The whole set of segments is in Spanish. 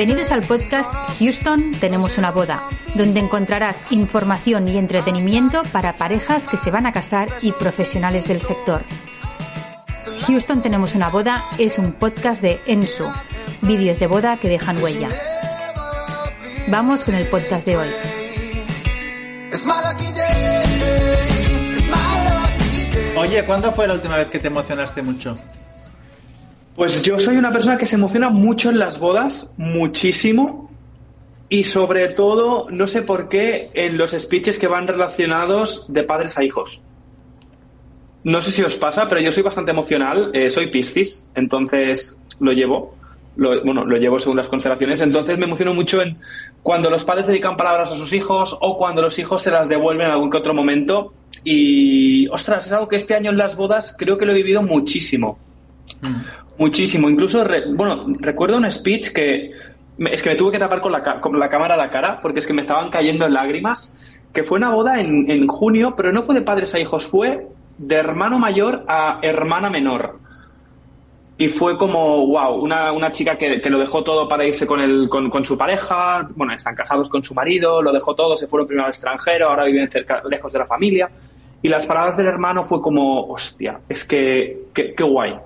Bienvenidos al podcast Houston Tenemos una boda, donde encontrarás información y entretenimiento para parejas que se van a casar y profesionales del sector. Houston Tenemos una boda es un podcast de Ensu, vídeos de boda que dejan huella. Vamos con el podcast de hoy. Oye, ¿cuándo fue la última vez que te emocionaste mucho? Pues yo soy una persona que se emociona mucho en las bodas, muchísimo. Y sobre todo, no sé por qué, en los speeches que van relacionados de padres a hijos. No sé si os pasa, pero yo soy bastante emocional. eh, soy Piscis, entonces lo llevo. Lo, bueno, lo llevo según las constelaciones. Entonces me emociono mucho en cuando los padres dedican palabras a sus hijos o cuando los hijos se las devuelven en algún que otro momento. Y, ostras, es algo que este año en las bodas creo que lo he vivido muchísimo. Muchísimo. Incluso, bueno, recuerdo un speech que es que me tuve que tapar con la, con la cámara la cara porque es que me estaban cayendo lágrimas. Que fue una boda en, en junio, pero no fue de padres a hijos, fue de hermano mayor a hermana menor. Y fue como, wow, una, una chica que, que lo dejó todo para irse con, el, con, su pareja. Bueno, están casados con su marido, lo dejó todo, se fueron primero al extranjero, ahora viven cerca, lejos de la familia. Y las palabras del hermano fue como, hostia, es que- qué guay.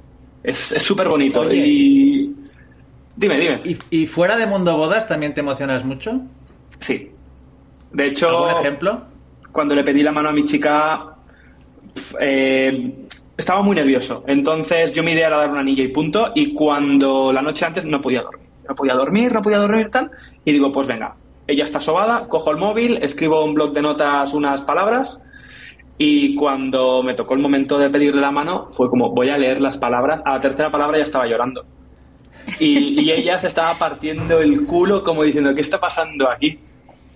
Es súper bonito. Oye. Y. Dime, dime. ¿Y, y fuera de Mundo Bodas también te emocionas mucho? Sí. De hecho, ¿Algún ejemplo? cuando le pedí la mano a mi chica, eh, estaba muy nervioso. Entonces yo mi idea era dar un anillo y punto. Y cuando la noche antes no podía dormir. No podía dormir, no podía dormir tal. Y digo, pues venga, ella está sobada, cojo el móvil, escribo un blog de notas unas palabras. Y cuando me tocó el momento de pedirle la mano, fue como, voy a leer las palabras. A la tercera palabra ya estaba llorando. Y, y ella se estaba partiendo el culo como diciendo, ¿qué está pasando aquí?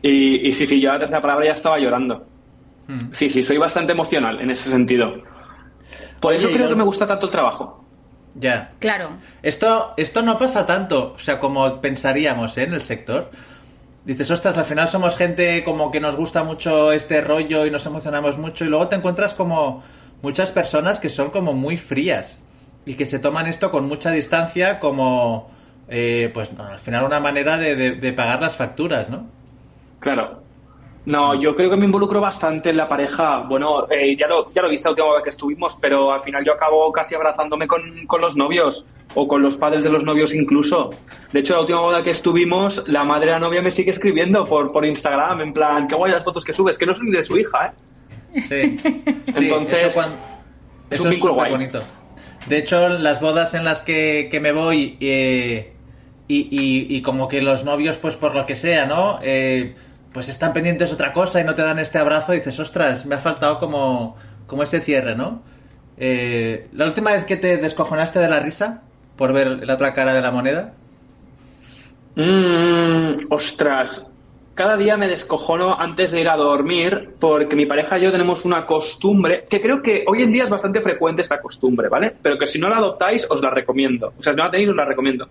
Y, y sí, sí, yo a la tercera palabra ya estaba llorando. Hmm. Sí, sí, soy bastante emocional en ese sentido. Por eso Oye, creo yo- que me gusta tanto el trabajo. Ya. Claro, Esto, esto no pasa tanto, o sea, como pensaríamos ¿eh? en el sector. Dices, ostras, al final somos gente como que nos gusta mucho este rollo y nos emocionamos mucho y luego te encuentras como muchas personas que son como muy frías y que se toman esto con mucha distancia como, eh, pues al final una manera de, de- de pagar las facturas, ¿no? Claro. No, yo creo que me involucro bastante en la pareja. Bueno, eh, ya, lo, ya lo viste la última vez que estuvimos, pero al final yo acabo casi abrazándome con, con los novios o con los padres de los novios incluso. De hecho, la última boda que estuvimos, la madre de la novia me sigue escribiendo por, por Instagram, en plan, qué guay las fotos que subes, que no son de su hija, ¿eh? Sí. Sí, Entonces, eso cuan- es eso un vínculo guay. bonito. De hecho, las bodas en las que, que me voy eh, y, y- y como que los novios, pues por lo que sea, ¿no? Eh, pues están pendientes de otra cosa y no te dan este abrazo y dices, ostras, me ha faltado como, como ese cierre, ¿no? Eh, la última vez que te descojonaste de la risa por ver la otra cara de la moneda. Mm, ostras. Cada día me descojono antes de ir a dormir porque mi pareja y yo tenemos una costumbre que creo que hoy en día es bastante frecuente esta costumbre, ¿vale? Pero que si no la adoptáis os la recomiendo. O sea, si no la tenéis os la recomiendo.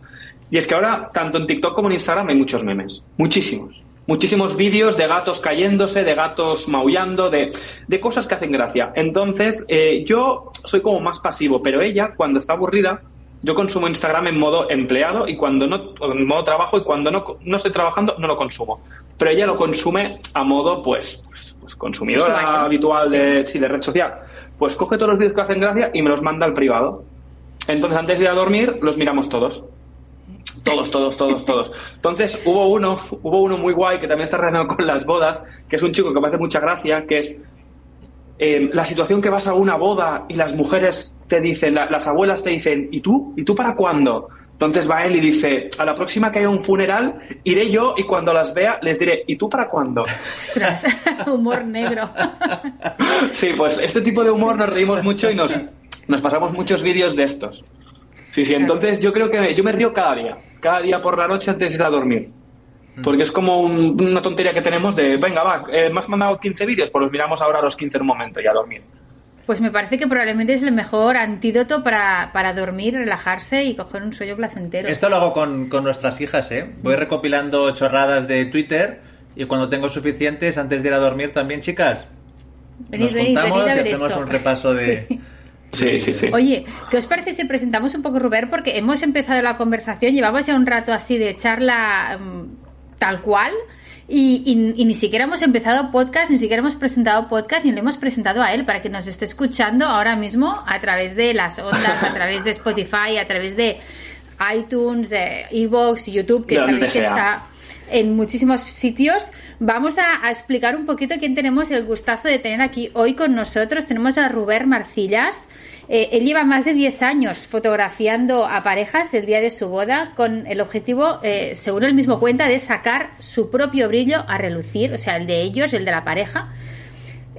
Y es que ahora, tanto en TikTok como en Instagram hay muchos memes. Muchísimos. Muchísimos vídeos de gatos cayéndose, de gatos maullando, de, de cosas que hacen gracia. Entonces, eh, yo soy como más pasivo, pero ella, cuando está aburrida, yo consumo Instagram en modo empleado y cuando no, en modo trabajo y cuando no, no estoy trabajando no lo consumo. Pero ella lo consume a modo, pues, pues, pues consumidora habitual de, sí, de red social. Pues coge todos los vídeos que hacen gracia y me los manda al privado. Entonces, antes de ir a dormir, los miramos todos. Todos, todos, todos, todos. Entonces hubo uno, hubo uno muy guay que también está relacionado con las bodas, que es un chico que me hace mucha gracia, que es eh, la situación que vas a una boda y las mujeres te dicen, la- las abuelas te dicen, ¿y tú? ¿Y tú para cuándo? Entonces va él y dice, a la próxima que haya un funeral, iré yo y cuando las vea les diré, ¿y tú para cuándo? ostras, humor negro. Sí, pues este tipo de humor nos reímos mucho y nos, nos pasamos muchos vídeos de estos. Sí, sí, entonces yo creo que yo me río cada día, cada día por la noche antes de ir a dormir. Porque es como un- una tontería que tenemos de, venga, va, eh, me has mandado 15 vídeos, pues los miramos ahora a los 15 en un momento y a dormir. Pues me parece que probablemente es el mejor antídoto para, para dormir, relajarse y coger un sueño placentero. Esto lo hago con, con nuestras hijas, ¿eh? Voy recopilando chorradas de Twitter y cuando tengo suficientes, antes de ir a dormir también, chicas, Venid, nos venid, juntamos venid a y hacemos esto. un repaso de, Sí. Sí, sí, sí. Oye, ¿qué os parece si presentamos un poco Ruber? Porque hemos empezado la conversación, llevamos ya un rato así de charla mm, tal cual. Y, y- y ni siquiera hemos empezado podcast, ni siquiera hemos presentado podcast, ni lo hemos presentado a él para que nos esté escuchando ahora mismo a través de las ondas, a través de Spotify, a través de iTunes, eh, Evox, YouTube, que donde sabéis que sea. está en muchísimos sitios. Vamos a, explicar un poquito quién tenemos el gustazo de tener aquí hoy con nosotros. Tenemos a Ruber Marcillas. Eh, él lleva más de 10 años fotografiando a parejas el día de su boda con el objetivo, eh, según él mismo cuenta, de sacar su propio brillo a relucir, o sea, el de ellos, el de la pareja.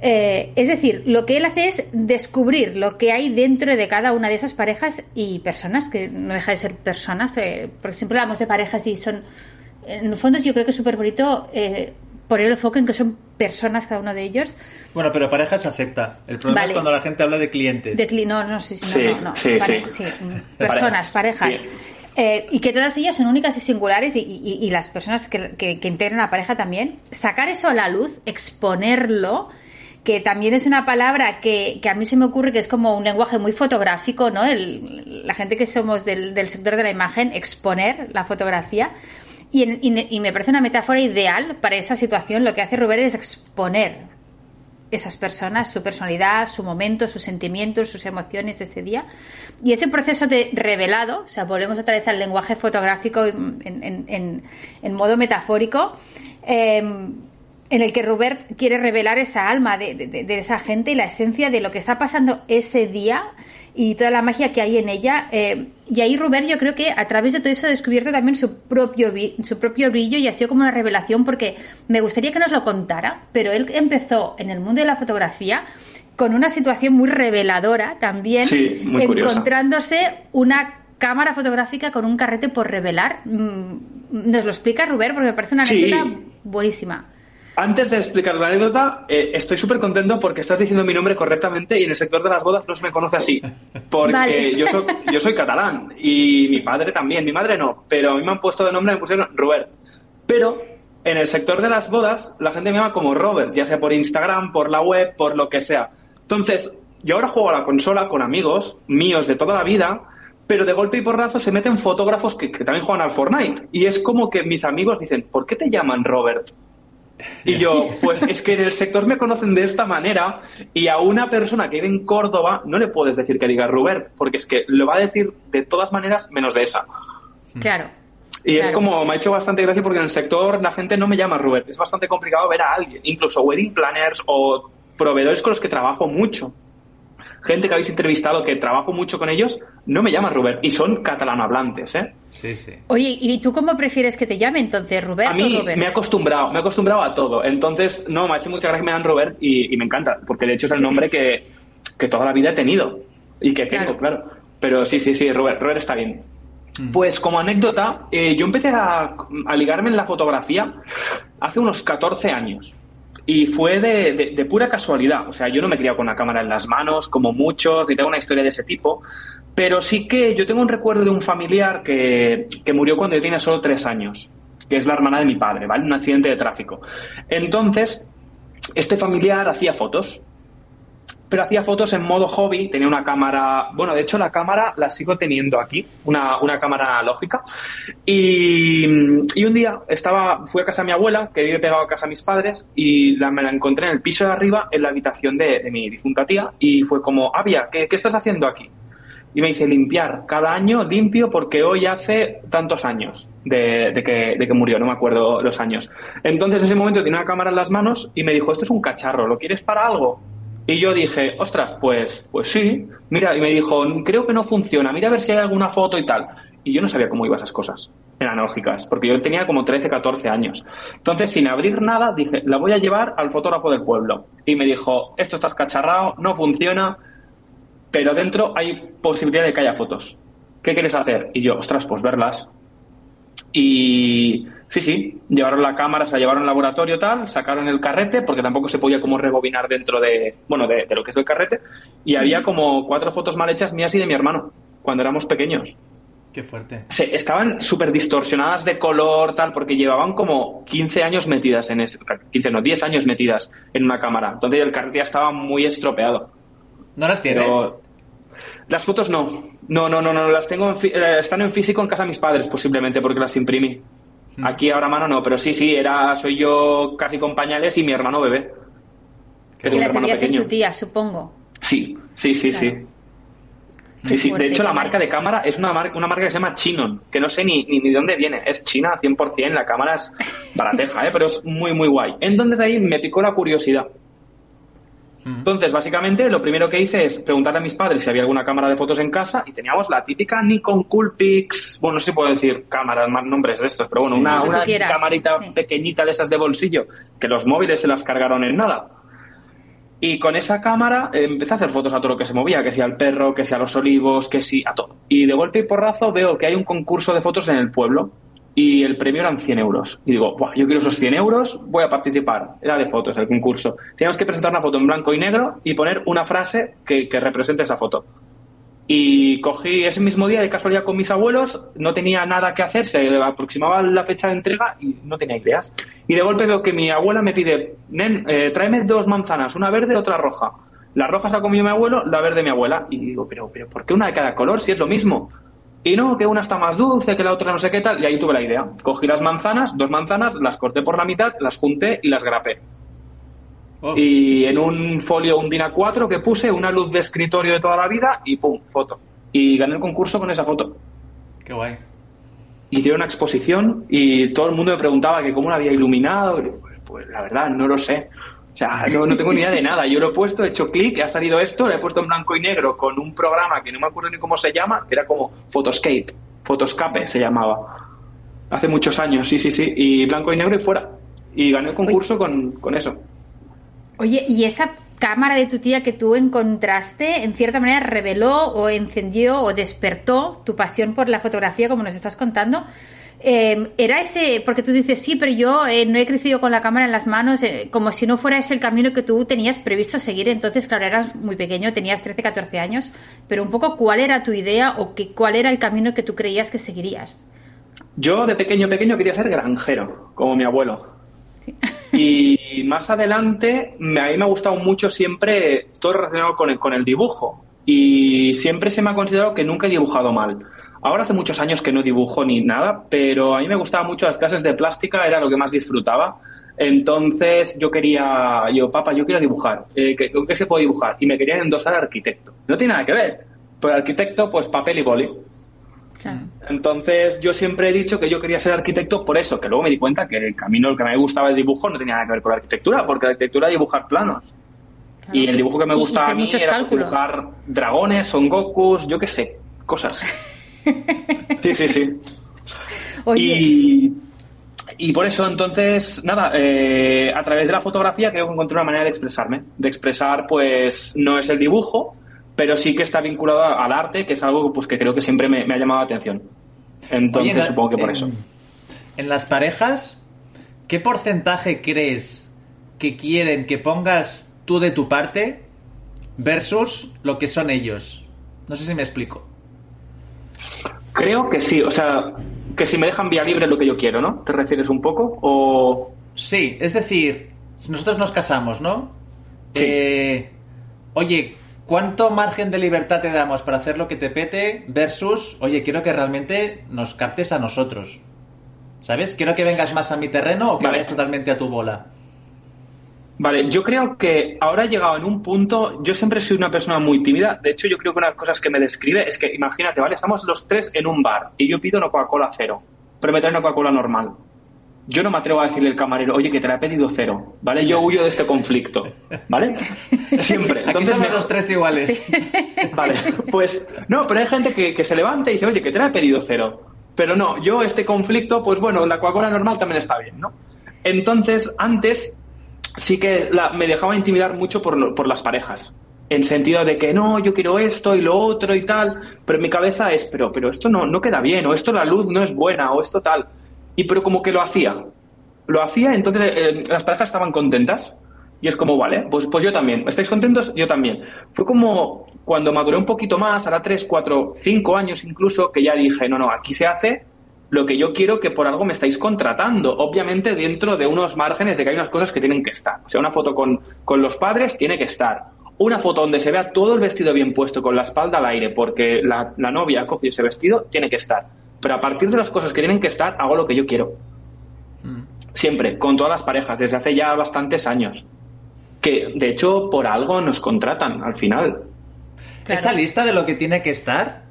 Eh, es decir, lo que él hace es descubrir lo que hay dentro de cada una de esas parejas y personas, que no deja de ser personas, porque siempre hablamos de parejas y son, en el fondo yo creo que es súper bonito eh, poner el foco en que son personas cada uno de ellos. Bueno, pero pareja se acepta. El problema Vale. es cuando la gente habla de clientes. De cli- no, no, sí, sí, no, Sí, no, no, sí, pare- sí. mm, Personas, Parejas, parejas. Eh, y que todas ellas son únicas y singulares y, y- y las personas que, que- que integran la pareja también. Sacar eso a la luz, exponerlo, que también es una palabra que, que a mí se me ocurre que es como un lenguaje muy fotográfico, ¿no? El- la gente que somos del, del sector de la imagen, exponer la fotografía. Y, en- y y me parece una metáfora ideal para esa situación. Lo que hace Rubén es exponer esas personas, su personalidad, su momento, sus sentimientos, sus emociones de ese día. Y ese proceso de revelado, o sea, volvemos otra vez al lenguaje fotográfico en, en- modo metafórico, eh, en el que Rubert quiere revelar esa alma de esa gente y la esencia de lo que está pasando ese día y toda la magia que hay en ella. eh, y ahí Rubert yo creo que a través de todo eso ha descubierto también su propio, su propio brillo y ha sido como una revelación porque me gustaría que nos lo contara, pero él empezó en el mundo de la fotografía con una situación muy reveladora también, Sí, muy curiosa. encontrándose una cámara fotográfica con un carrete por revelar. Mm, ¿Nos lo explica Rubert? Porque me parece una Sí. anécdota buenísima. Antes de explicar la anécdota, eh, estoy súper contento porque estás diciendo mi nombre correctamente y en el sector de las bodas no se me conoce así. Porque Vale. yo, soy, yo soy catalán y mi padre también. Mi madre no, pero a mí me han puesto de nombre, me pusieron Robert. Pero en el sector de las bodas, la gente me llama como Robert, ya sea por Instagram, por la web, por lo que sea. Entonces, yo ahora juego a la consola con amigos míos de toda la vida, pero de golpe y porrazo se meten fotógrafos que, que también juegan al Fortnite. Y es como que mis amigos dicen, ¿por qué te llaman Robert? Y yo, pues es que en el sector me conocen de esta manera y a una persona que vive en Córdoba no le puedes decir que diga Robert, porque es que lo va a decir de todas maneras menos de esa. Claro. Y es como, me ha hecho bastante gracia porque en el sector la gente no me llama Robert. Es bastante complicado ver a alguien, incluso wedding planners o proveedores con los que trabajo mucho. Gente que habéis entrevistado que trabajo mucho con ellos, no me llama Robert y son catalanohablantes, ¿eh? Sí, sí. Oye, ¿y tú cómo prefieres que te llame entonces, Rubert A mí o Robert? me he acostumbrado, me he acostumbrado a todo. Entonces, no, me ha hecho mucha gracia que me dan Robert y, y me encanta, porque de hecho es el nombre que, que toda la vida he tenido y que tengo, Claro. claro. Pero sí, sí, sí, Robert, Robert está bien. Pues como anécdota, eh, yo empecé a, a ligarme en la fotografía hace unos 14 años. Y fue de, de- pura casualidad. O sea, yo no me criado con la cámara en las manos, como muchos, ni tengo una historia de ese tipo. Pero sí que yo tengo un recuerdo de un familiar que, que murió cuando yo tenía solo tres años, que es la hermana de mi padre, ¿vale? Un accidente de tráfico. Entonces, este familiar hacía fotos pero hacía fotos en modo hobby, tenía una cámara, bueno, de hecho la cámara la sigo teniendo aquí, una, una cámara analógica, y, y un día estaba, fui a casa de mi abuela, que vive pegado a casa de mis padres, y me la encontré en el piso de arriba, en la habitación de, de mi difunta tía, y fue como, Avia, ¿qué, ¿qué estás haciendo aquí? Y me dice, limpiar, cada año limpio porque hoy hace tantos años de, de que, de que murió, no me acuerdo los años. Entonces en ese momento tenía una cámara en las manos y me dijo, esto es un cacharro, ¿lo quieres para algo? Y yo dije, ostras, pues, pues sí. Mira, y me dijo, creo que no funciona, mira a ver si hay alguna foto y tal. Y yo no sabía cómo iban esas cosas, analógicas, porque yo tenía como 13, 14 años. Entonces, sin abrir nada, dije, la voy a llevar al fotógrafo del pueblo. Y me dijo, esto está escacharrado, no funciona, pero dentro hay posibilidad de que haya fotos. ¿Qué quieres hacer? Y yo, ostras, pues verlas. Y sí, sí, llevaron la cámara, se la llevaron al laboratorio tal, sacaron el carrete, porque tampoco se podía como rebobinar dentro de, bueno, de, de lo que es el carrete, y había como cuatro fotos mal hechas mías y de mi hermano, cuando éramos pequeños. Qué fuerte. Se, estaban súper distorsionadas de color, tal, porque llevaban como 15 años metidas en ese, 15 no, 10 años metidas en una cámara. Entonces el carrete ya estaba muy estropeado. ¿No las tienes? Pero Las fotos no. No, no, no, no. Las tengo en fi- eh, están en físico en casa de mis padres, posiblemente, porque las imprimí. Aquí ahora mano no, pero sí, sí, era, soy yo casi con pañales y mi hermano bebé. Que las hermano debía hacer tu tía, supongo. Sí, sí, sí, Claro. sí. Sí, sí. De hecho, la marca de cámara es una, mar- una marca que se llama Chinon, que no sé ni, ni, ni de dónde viene. Es China 100%, la cámara es barateja, ¿eh? pero es muy, muy guay. Entonces ahí me picó la curiosidad. Entonces, básicamente, lo primero que hice es preguntarle a mis padres si había alguna cámara de fotos en casa y teníamos la típica Nikon Coolpix, bueno, no sé si puedo decir cámaras, más nombres de estos, pero bueno, Sí, una, una quieras, camarita sí. pequeñita de esas de bolsillo, que los móviles se las cargaron en nada. Y con esa cámara eh, empecé a hacer fotos a todo lo que se movía, que sea al perro, que sea a los olivos, que sí, a todo. Y de golpe y porrazo veo que hay un concurso de fotos en el pueblo y el premio eran 100 euros. Y digo, yo quiero esos 100 euros, voy a participar. Era de fotos el concurso. Teníamos que presentar una foto en blanco y negro y poner una frase que, que represente esa foto. Y cogí ese mismo día de casualidad con mis abuelos, no tenía nada que hacer, se aproximaba la fecha de entrega y no tenía ideas. Y de golpe veo que mi abuela me pide, nen, eh, tráeme dos manzanas, una verde y otra roja. La roja se la comió mi abuelo, la verde mi abuela. Y digo, pero, pero ¿por qué una de cada color si es lo mismo? Y no, que una está más dulce, que la otra no sé qué tal. Y ahí tuve la idea. Cogí las manzanas, dos manzanas, las corté por la mitad, las junté y las grapé. Oh, Y en un folio, un DIN A4 que puse, una luz de escritorio de toda la vida y pum, foto. Y gané el concurso con esa foto. Qué guay. Hicieron una exposición y todo el mundo me preguntaba que cómo la había iluminado. Y pues, pues, la verdad, no lo sé. O sea, no, no tengo ni idea de nada. Yo lo he puesto, he hecho clic, ha salido esto, lo he puesto en blanco y negro con un programa que no me acuerdo ni cómo se llama, que era como Photoscape, Photoscape se llamaba. Hace muchos años, sí, sí, sí. Y blanco y negro y fuera. Y gané el concurso con, con eso. Oye, ¿y esa cámara de tu tía que tú encontraste, en cierta manera reveló o encendió o despertó tu pasión por la fotografía, como nos estás contando? Eh, era ese, porque tú dices, sí, pero yo eh, no he crecido con la cámara en las manos, eh, como si no fuera ese el camino que tú tenías previsto seguir. Entonces, claro, eras muy pequeño, tenías 13, 14 años, pero un poco cuál era tu idea o que, cuál era el camino que tú creías que seguirías. Yo de pequeño pequeño quería ser granjero, como mi abuelo. Y más adelante, me- a mí me ha gustado mucho siempre todo relacionado con el, con el dibujo. Y siempre se me ha considerado que nunca he dibujado mal. Ahora hace muchos años que no dibujo ni nada, pero a mí me gustaban mucho las clases de plástica, era lo que más disfrutaba. Entonces yo quería, yo, papá, yo quiero dibujar. Eh, ¿qué- ¿Con qué se puede dibujar? Y me querían endosar arquitecto. No tiene nada que ver. Pero arquitecto, pues papel y boli. Claro. Entonces yo siempre he dicho que yo quería ser arquitecto por eso, que luego me di cuenta que el camino el que me gustaba el dibujo no tenía nada que ver con la arquitectura, porque la arquitectura es dibujar planos. Claro. Y el dibujo que me gustaba a mí era pues, cálculos. dibujar dragones, son Gokus, yo qué sé, cosas. Sí, sí, sí. Oye, Y, y por eso, entonces, nada, eh, a través de la fotografía creo que encontré una manera de expresarme. De expresar, pues, no es el dibujo, pero sí que está vinculado al arte, que es algo pues, que creo que siempre me, me ha llamado la atención. Entonces, Oye, en la- supongo que por en- eso. En las parejas, ¿qué porcentaje crees que quieren que pongas tú de tu parte versus lo que son ellos? No sé si me explico. Creo que sí, o sea, que si me dejan vía libre es lo que yo quiero, ¿no? ¿Te refieres un poco? O. Sí, es decir, si nosotros nos casamos, ¿no? Sí. Eh, oye, ¿cuánto margen de libertad te damos para hacer lo que te pete versus, oye, quiero que realmente nos captes a nosotros? ¿Sabes? Quiero que vengas más a mi terreno o que Vale. vayas totalmente a tu bola. Vale, yo creo que ahora he llegado en un punto, yo siempre sido una persona muy tímida, de hecho yo creo que una de las cosas que me describe es que, imagínate, ¿vale? Estamos los tres en un bar y yo pido una Coca-Cola cero, pero me trae una Coca-Cola normal. Yo no me atrevo a decirle al camarero, oye, que te la he pedido cero, ¿vale? Yo huyo de este conflicto, ¿vale? Siempre. Aquí Entonces somos me- los tres iguales. sí. Vale, pues no, pero hay gente que, que se levanta y dice, oye, que te la he pedido cero. Pero no, yo este conflicto, pues bueno, la Coca-Cola normal también está bien, ¿no? Entonces, antes sí que me dejaba intimidar mucho por, por las parejas. En sentido de que no, yo quiero esto y lo otro y tal, pero mi cabeza es, pero, pero esto no, no queda bien, o esto la luz no es buena, o esto tal. Y pero como que lo hacía. Lo hacía, entonces eh, las parejas estaban contentas. Y es como, vale, pues, pues yo también. ¿Estáis contentos? Yo también. Fue como cuando maduré un poquito más, ahora tres, cuatro, cinco años incluso, que ya dije, no, no, aquí se hace lo que yo quiero que por algo me estáis contratando. Obviamente dentro de unos márgenes de que hay unas cosas que tienen que estar. O sea, una foto con, con los padres tiene que estar. una foto donde se vea todo el vestido bien puesto, con la espalda al aire, porque la, la novia ha cogido ese vestido, tiene que estar. Pero a partir de las cosas que tienen que estar, hago lo que yo quiero. Siempre, con todas las parejas, desde hace ya bastantes años. Que, de hecho, por algo nos contratan al final. ¿Esa lista de lo que tiene que estar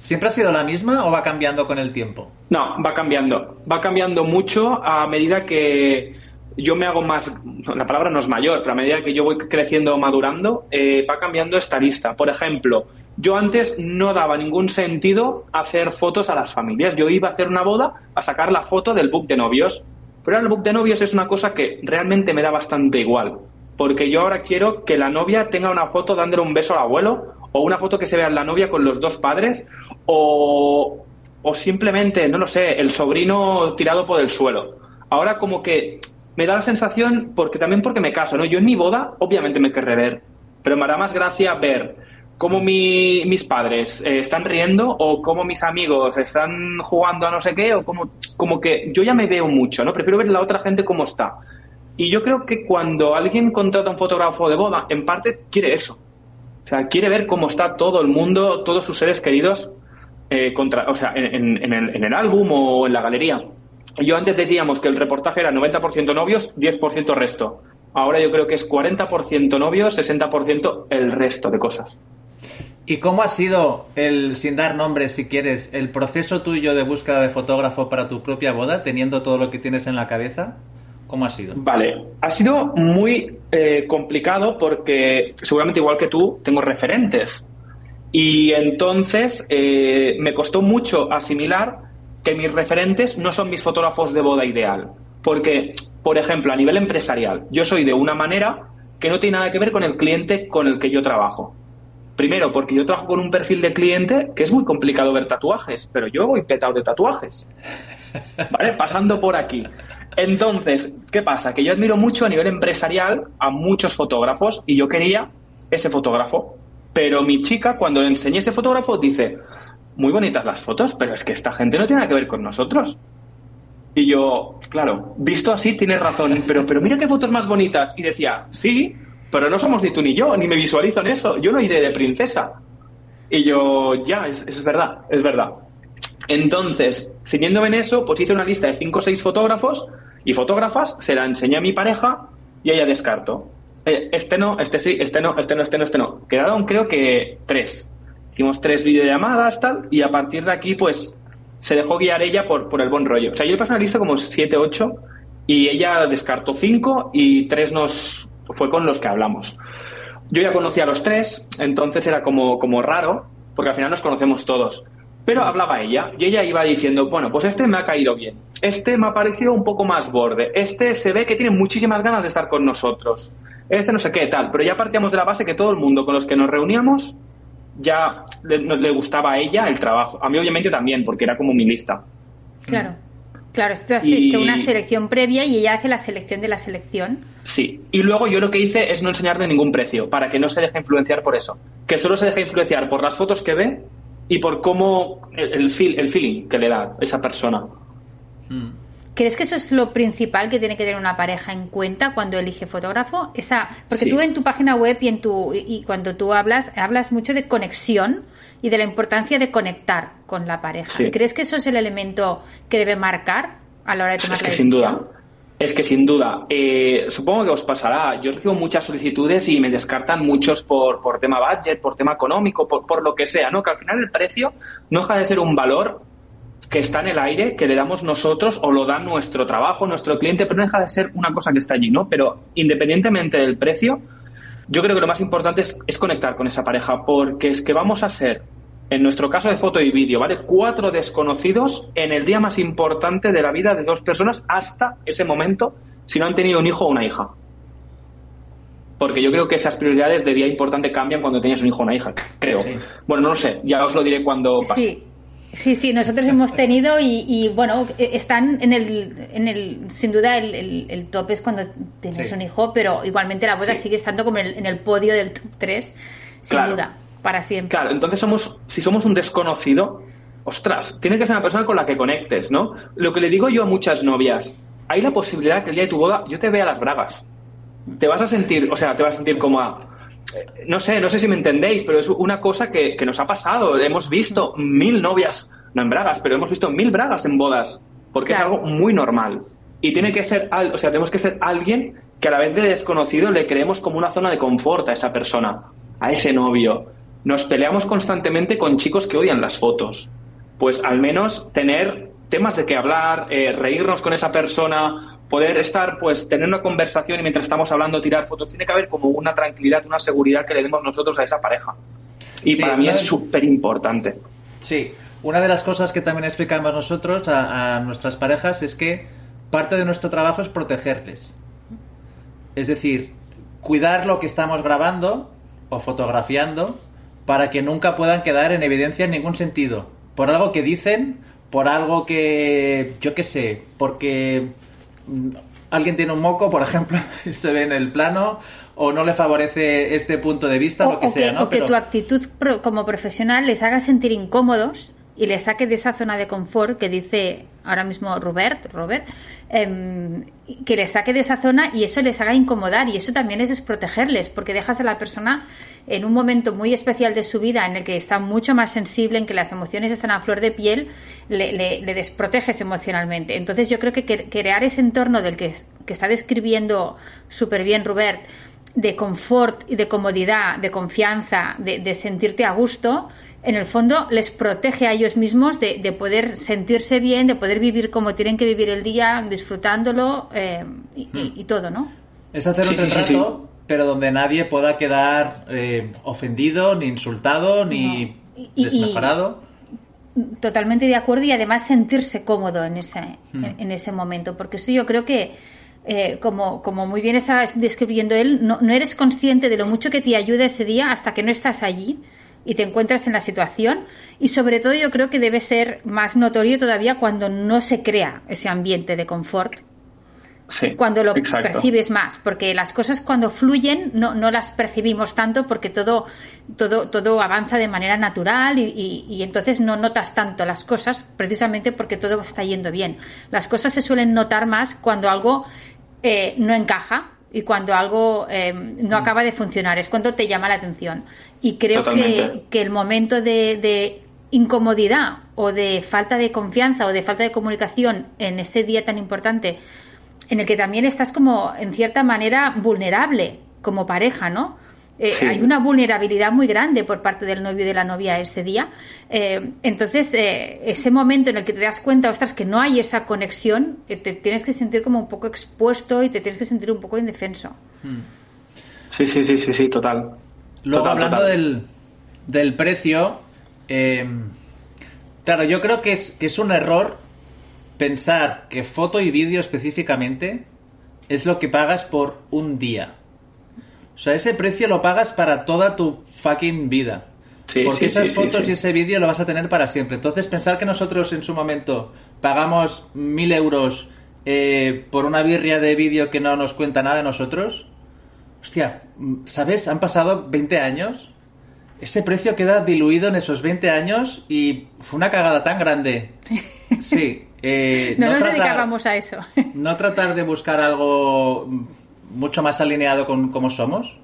siempre ha sido la misma o va cambiando con el tiempo? No, va cambiando. Va cambiando mucho a medida que yo me hago más, la palabra no es mayor, pero a medida que yo voy creciendo o madurando, eh, va cambiando esta lista. Por ejemplo, yo antes no daba ningún sentido hacer fotos a las familias. Yo iba a hacer una boda a sacar la foto del book de novios. Pero el book de novios es una cosa que realmente me da bastante igual. Porque yo ahora quiero que la novia tenga una foto dándole un beso al abuelo, o una foto que se vea la novia con los dos padres, o, o simplemente, no lo sé, el sobrino tirado por el suelo. Ahora como que me da la sensación, porque también porque me caso, ¿no? Yo en mi boda, obviamente me querré ver, pero me hará más gracia ver cómo mis padres eh, están riendo o cómo mis amigos están jugando a no sé qué, o como, como que yo ya me veo mucho, ¿no? Prefiero ver la otra gente cómo está. Y yo creo que cuando alguien contrata un fotógrafo de boda, en parte quiere eso. Sea, quiere ver cómo está todo el mundo, todos sus seres queridos, eh, contra, o sea, en, en, el, en el álbum o en la galería. Yo antes decíamos que el reportaje era 90% novios, 10% resto. Ahora yo creo que es 40% novios, 60% el resto de cosas. ¿Y cómo ha sido el, sin dar nombres si quieres, el proceso tuyo de búsqueda de fotógrafo para tu propia boda, teniendo todo lo que tienes en la cabeza? ¿Cómo ha sido? Vale, ha sido muy eh, complicado porque seguramente igual que tú tengo referentes. Y entonces eh, me costó mucho asimilar que mis referentes no son mis fotógrafos de boda ideal. Porque, por ejemplo, a nivel empresarial, yo soy de una manera que no tiene nada que ver con el cliente con el que yo trabajo. Primero, porque yo trabajo con un perfil de cliente que es muy complicado ver tatuajes, pero yo voy petado de tatuajes. ¿Vale? Pasando por aquí. Entonces, ¿qué pasa? Que yo admiro mucho a nivel empresarial a muchos fotógrafos y yo quería ese fotógrafo. Pero mi chica, cuando le enseñé ese fotógrafo, dice, muy bonitas las fotos, pero es que esta gente no tiene nada que ver con nosotros. Y yo, claro, visto así, tienes razón, pero, pero mira qué fotos más bonitas. Y decía, sí, pero no somos ni tú ni yo, ni me visualizo en eso. Yo no iré de princesa. Y yo, ya, es, es verdad, es verdad. Entonces, ciñéndome en eso, pues hice una lista de cinco o seis fotógrafos y fotógrafas, se la enseñé a mi pareja y ella descartó. Eh, este no, este sí, este no, este no, este no, este no. Quedaron creo que tres. Hicimos tres videollamadas, tal, y a partir de aquí, pues, se dejó guiar ella por, por el buen rollo. O sea, yo pasé una lista como siete, ocho, y ella descartó cinco y tres nos fue con los que hablamos. Yo ya conocía a los tres, entonces era como, como raro, porque al final nos conocemos todos. Pero hablaba ella, y ella iba diciendo, bueno, pues este me ha caído bien, este me ha parecido un poco más borde, este se ve que tiene muchísimas ganas de estar con nosotros, este no sé qué, tal. Pero ya partíamos de la base que todo el mundo con los que nos reuníamos ya le, gustaba a ella el trabajo. A mí obviamente también, porque era como mi lista. Claro. Claro, esto has hecho una selección previa y ella hace la selección de la selección. Sí, y luego yo lo que hice es no enseñarle ningún precio, para que no se deje influenciar por eso. Que solo se deje influenciar por las fotos que ve y por cómo el, el, el feeling que le da esa persona. Hmm. ¿Crees que eso es lo principal que tiene que tener una pareja en cuenta cuando elige fotógrafo? Esa, porque tú en tu página web y en tu y cuando tú hablas hablas mucho de conexión y de la importancia de conectar con la pareja. ¿Crees que eso es el elemento que debe marcar a la hora de tomar es que Sin duda. Es que sin duda, eh, supongo que os pasará. Yo recibo muchas solicitudes y me descartan muchos por, por tema budget, por tema económico, por, por lo que sea, ¿no? Que al final el precio no deja de ser un valor que está en el aire, que le damos nosotros o lo da nuestro trabajo, nuestro cliente, pero no deja de ser una cosa que está allí, ¿no? Pero independientemente del precio, yo creo que lo más importante es, conectar con esa pareja, porque es que vamos a ser, en nuestro caso de foto y vídeo, ¿vale? Cuatro desconocidos en el día más importante de la vida de dos personas hasta ese momento, si no han tenido un hijo o una hija. Porque yo creo que esas prioridades de día importante cambian cuando tienes un hijo o una hija, creo. Bueno, no lo sé, ya os lo diré cuando pase. Sí. Sí, sí, nosotros hemos tenido y, bueno, están en el, en el sin duda el, el, top es cuando tienes un hijo, pero igualmente la boda sigue estando como en el, podio del top 3, sin duda, para siempre. Claro, entonces somos, si somos un desconocido, ostras, tiene que ser una persona con la que conectes, ¿no? Lo que le digo yo a muchas novias, hay la posibilidad que el día de tu boda yo te vea las bragas. Te vas a sentir, o sea, te vas a sentir como a no sé, no sé si me entendéis, pero es una cosa que, nos ha pasado. Hemos visto mil novias, no en bragas, pero hemos visto mil bragas en bodas, porque es algo muy normal. Y tiene que ser, o sea, tenemos que ser alguien que a la vez de desconocido le creemos como una zona de confort a esa persona, a ese novio. Nos peleamos constantemente con chicos que odian las fotos. Pues al menos tener temas de qué hablar, eh, reírnos con esa persona, poder estar, pues, tener una conversación y mientras estamos hablando tirar fotos. Tiene que haber como una tranquilidad, una seguridad que le demos nosotros a esa pareja. Y para mí es súper importante. Sí, una de las cosas que también explicamos nosotros a, nuestras parejas es que parte de nuestro trabajo es protegerles. Es decir, cuidar lo que estamos grabando o fotografiando para que nunca puedan quedar en evidencia en ningún sentido. Por algo que dicen, por algo que, yo qué sé, porque alguien tiene un moco, por ejemplo, se ve en el plano, o no le favorece este punto de vista, o, lo que sea, ¿no? O que tu actitud como profesional les haga sentir incómodos y les saque de esa zona de confort que dice ahora mismo Robert, Robert, em, que les saque de esa zona y eso les haga incomodar y eso también es desprotegerles porque dejas a la persona en un momento muy especial de su vida en el que está mucho más sensible, en que las emociones están a flor de piel, le, le, desproteges emocionalmente. Entonces yo creo que crear ese entorno del que, que está describiendo súper bien Robert, de confort y de comodidad, de confianza, de sentirte a gusto, en el fondo les protege a ellos mismos de, poder sentirse bien, de poder vivir como tienen que vivir el día, disfrutándolo eh, hmm. y, todo, ¿no? Es hacer un retrato, pero donde nadie pueda quedar eh, ofendido, ni insultado, ni desmejorado. Totalmente de acuerdo y además sentirse cómodo en ese, hmm. en, ese momento, porque eso yo creo que, eh, como, como muy bien está describiendo él, no, no eres consciente de lo mucho que te ayuda ese día hasta que no estás allí y te encuentras en la situación y sobre todo yo creo que debe ser más notorio todavía cuando no se crea ese ambiente de confort. Sí, cuando lo percibes más, porque las cosas cuando fluyen no, no las percibimos tanto porque todo, todo, todo avanza de manera natural y, y, entonces no notas tanto las cosas precisamente porque todo está yendo bien. Las cosas se suelen notar más cuando algo eh, no encaja y cuando algo eh, no mm. acaba de funcionar, es cuando te llama la atención. Y creo que, que, el momento de, de, incomodidad o de falta de confianza o de falta de comunicación en ese día tan importante, en el que también estás como en cierta manera vulnerable como pareja, ¿no? Eh, hay una vulnerabilidad muy grande por parte del novio y de la novia ese día. Eh, entonces, eh, ese momento en el que te das cuenta, ostras, que no hay esa conexión, te tienes que sentir como un poco expuesto y te tienes que sentir un poco indefenso. Hmm. Sí, sí, sí, sí, sí, total. Luego, hablando Del, del precio, claro, yo creo que es, que es un error pensar que foto y vídeo específicamente es lo que pagas por un día. O sea, ese precio lo pagas para toda tu fucking vida. Sí, Porque esas fotos y ese vídeo lo vas a tener para siempre. Entonces, pensar que nosotros en su momento pagamos mil euros eh, por una birria de vídeo que no nos cuenta nada de nosotros. Hostia, ¿sabes? Han pasado 20 años. Ese precio queda diluido en esos 20 años y fue una cagada tan grande. Sí. Eh, no, nos dedicábamos a eso. no tratar de buscar algo mucho más alineado con cómo somos,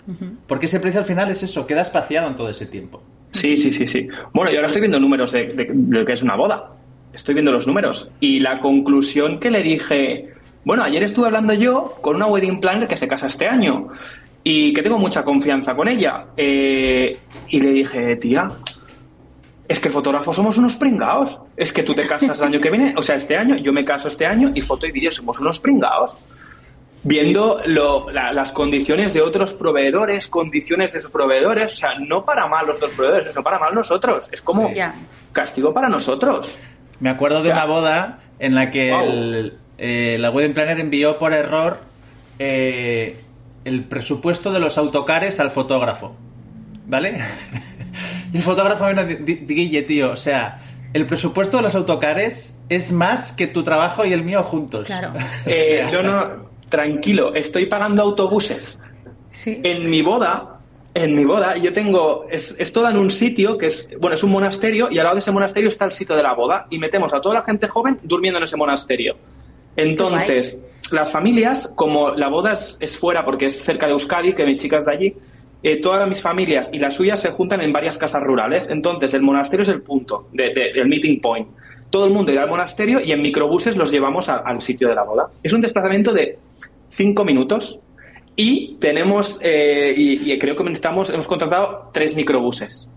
porque ese precio al final es eso, queda espaciado en todo ese tiempo. Sí, sí, sí, sí. Bueno, yo ahora estoy viendo números de, lo que es una boda. Estoy viendo los números. Y la conclusión que le dije, bueno, ayer estuve hablando yo con una wedding planner que se casa este año y que tengo mucha confianza con ella. Eh, y le dije, tía, es que fotógrafos somos unos pringaos. Es que tú te casas el año que viene, o sea, este año, yo me caso este año y foto y vídeo somos unos pringaos viendo las condiciones de otros proveedores, condiciones de sus proveedores, o sea, no para mal los dos proveedores, no para mal nosotros, es como castigo para nosotros. Me acuerdo de una boda en la que eh, la wedding planner envió por error eh, el presupuesto de los autocares al fotógrafo, ¿vale? el fotógrafo me dijo, Guille, tío, o sea, el presupuesto de los autocares es más que tu trabajo y el mío juntos. Claro. Eh, yo no tranquilo, estoy pagando autobuses. En mi boda, en mi boda, yo tengo, es, es toda en un sitio que es, bueno, es un monasterio y al lado de ese monasterio está el sitio de la boda y metemos a toda la gente joven durmiendo en ese monasterio. Entonces, las familias, como la boda es, fuera porque es cerca de Euskadi, que mi chica es de allí, eh, todas mis familias y las suyas se juntan en varias casas rurales. Entonces, el monasterio es el punto, de, el meeting point. Todo el mundo irá al monasterio y en microbuses los llevamos al sitio de la boda. Es un desplazamiento de cinco minutos y tenemos, eh, y, creo que estamos, hemos contratado tres microbuses.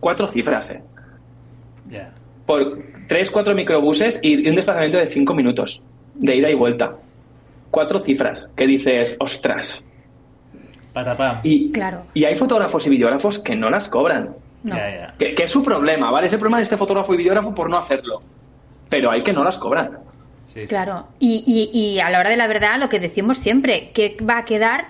Cuatro cifras, ¿eh? Por tres, cuatro microbuses y un desplazamiento de cinco minutos, de ida y vuelta. Cuatro cifras, que dices, ostras. Y, claro. y hay fotógrafos y videógrafos que no las cobran. Que, que, es su problema, ¿vale? Es el problema de este fotógrafo y videógrafo por no hacerlo. Pero hay que no las cobran claro, y, y, a la hora de la verdad, lo que decimos siempre, ¿qué va a quedar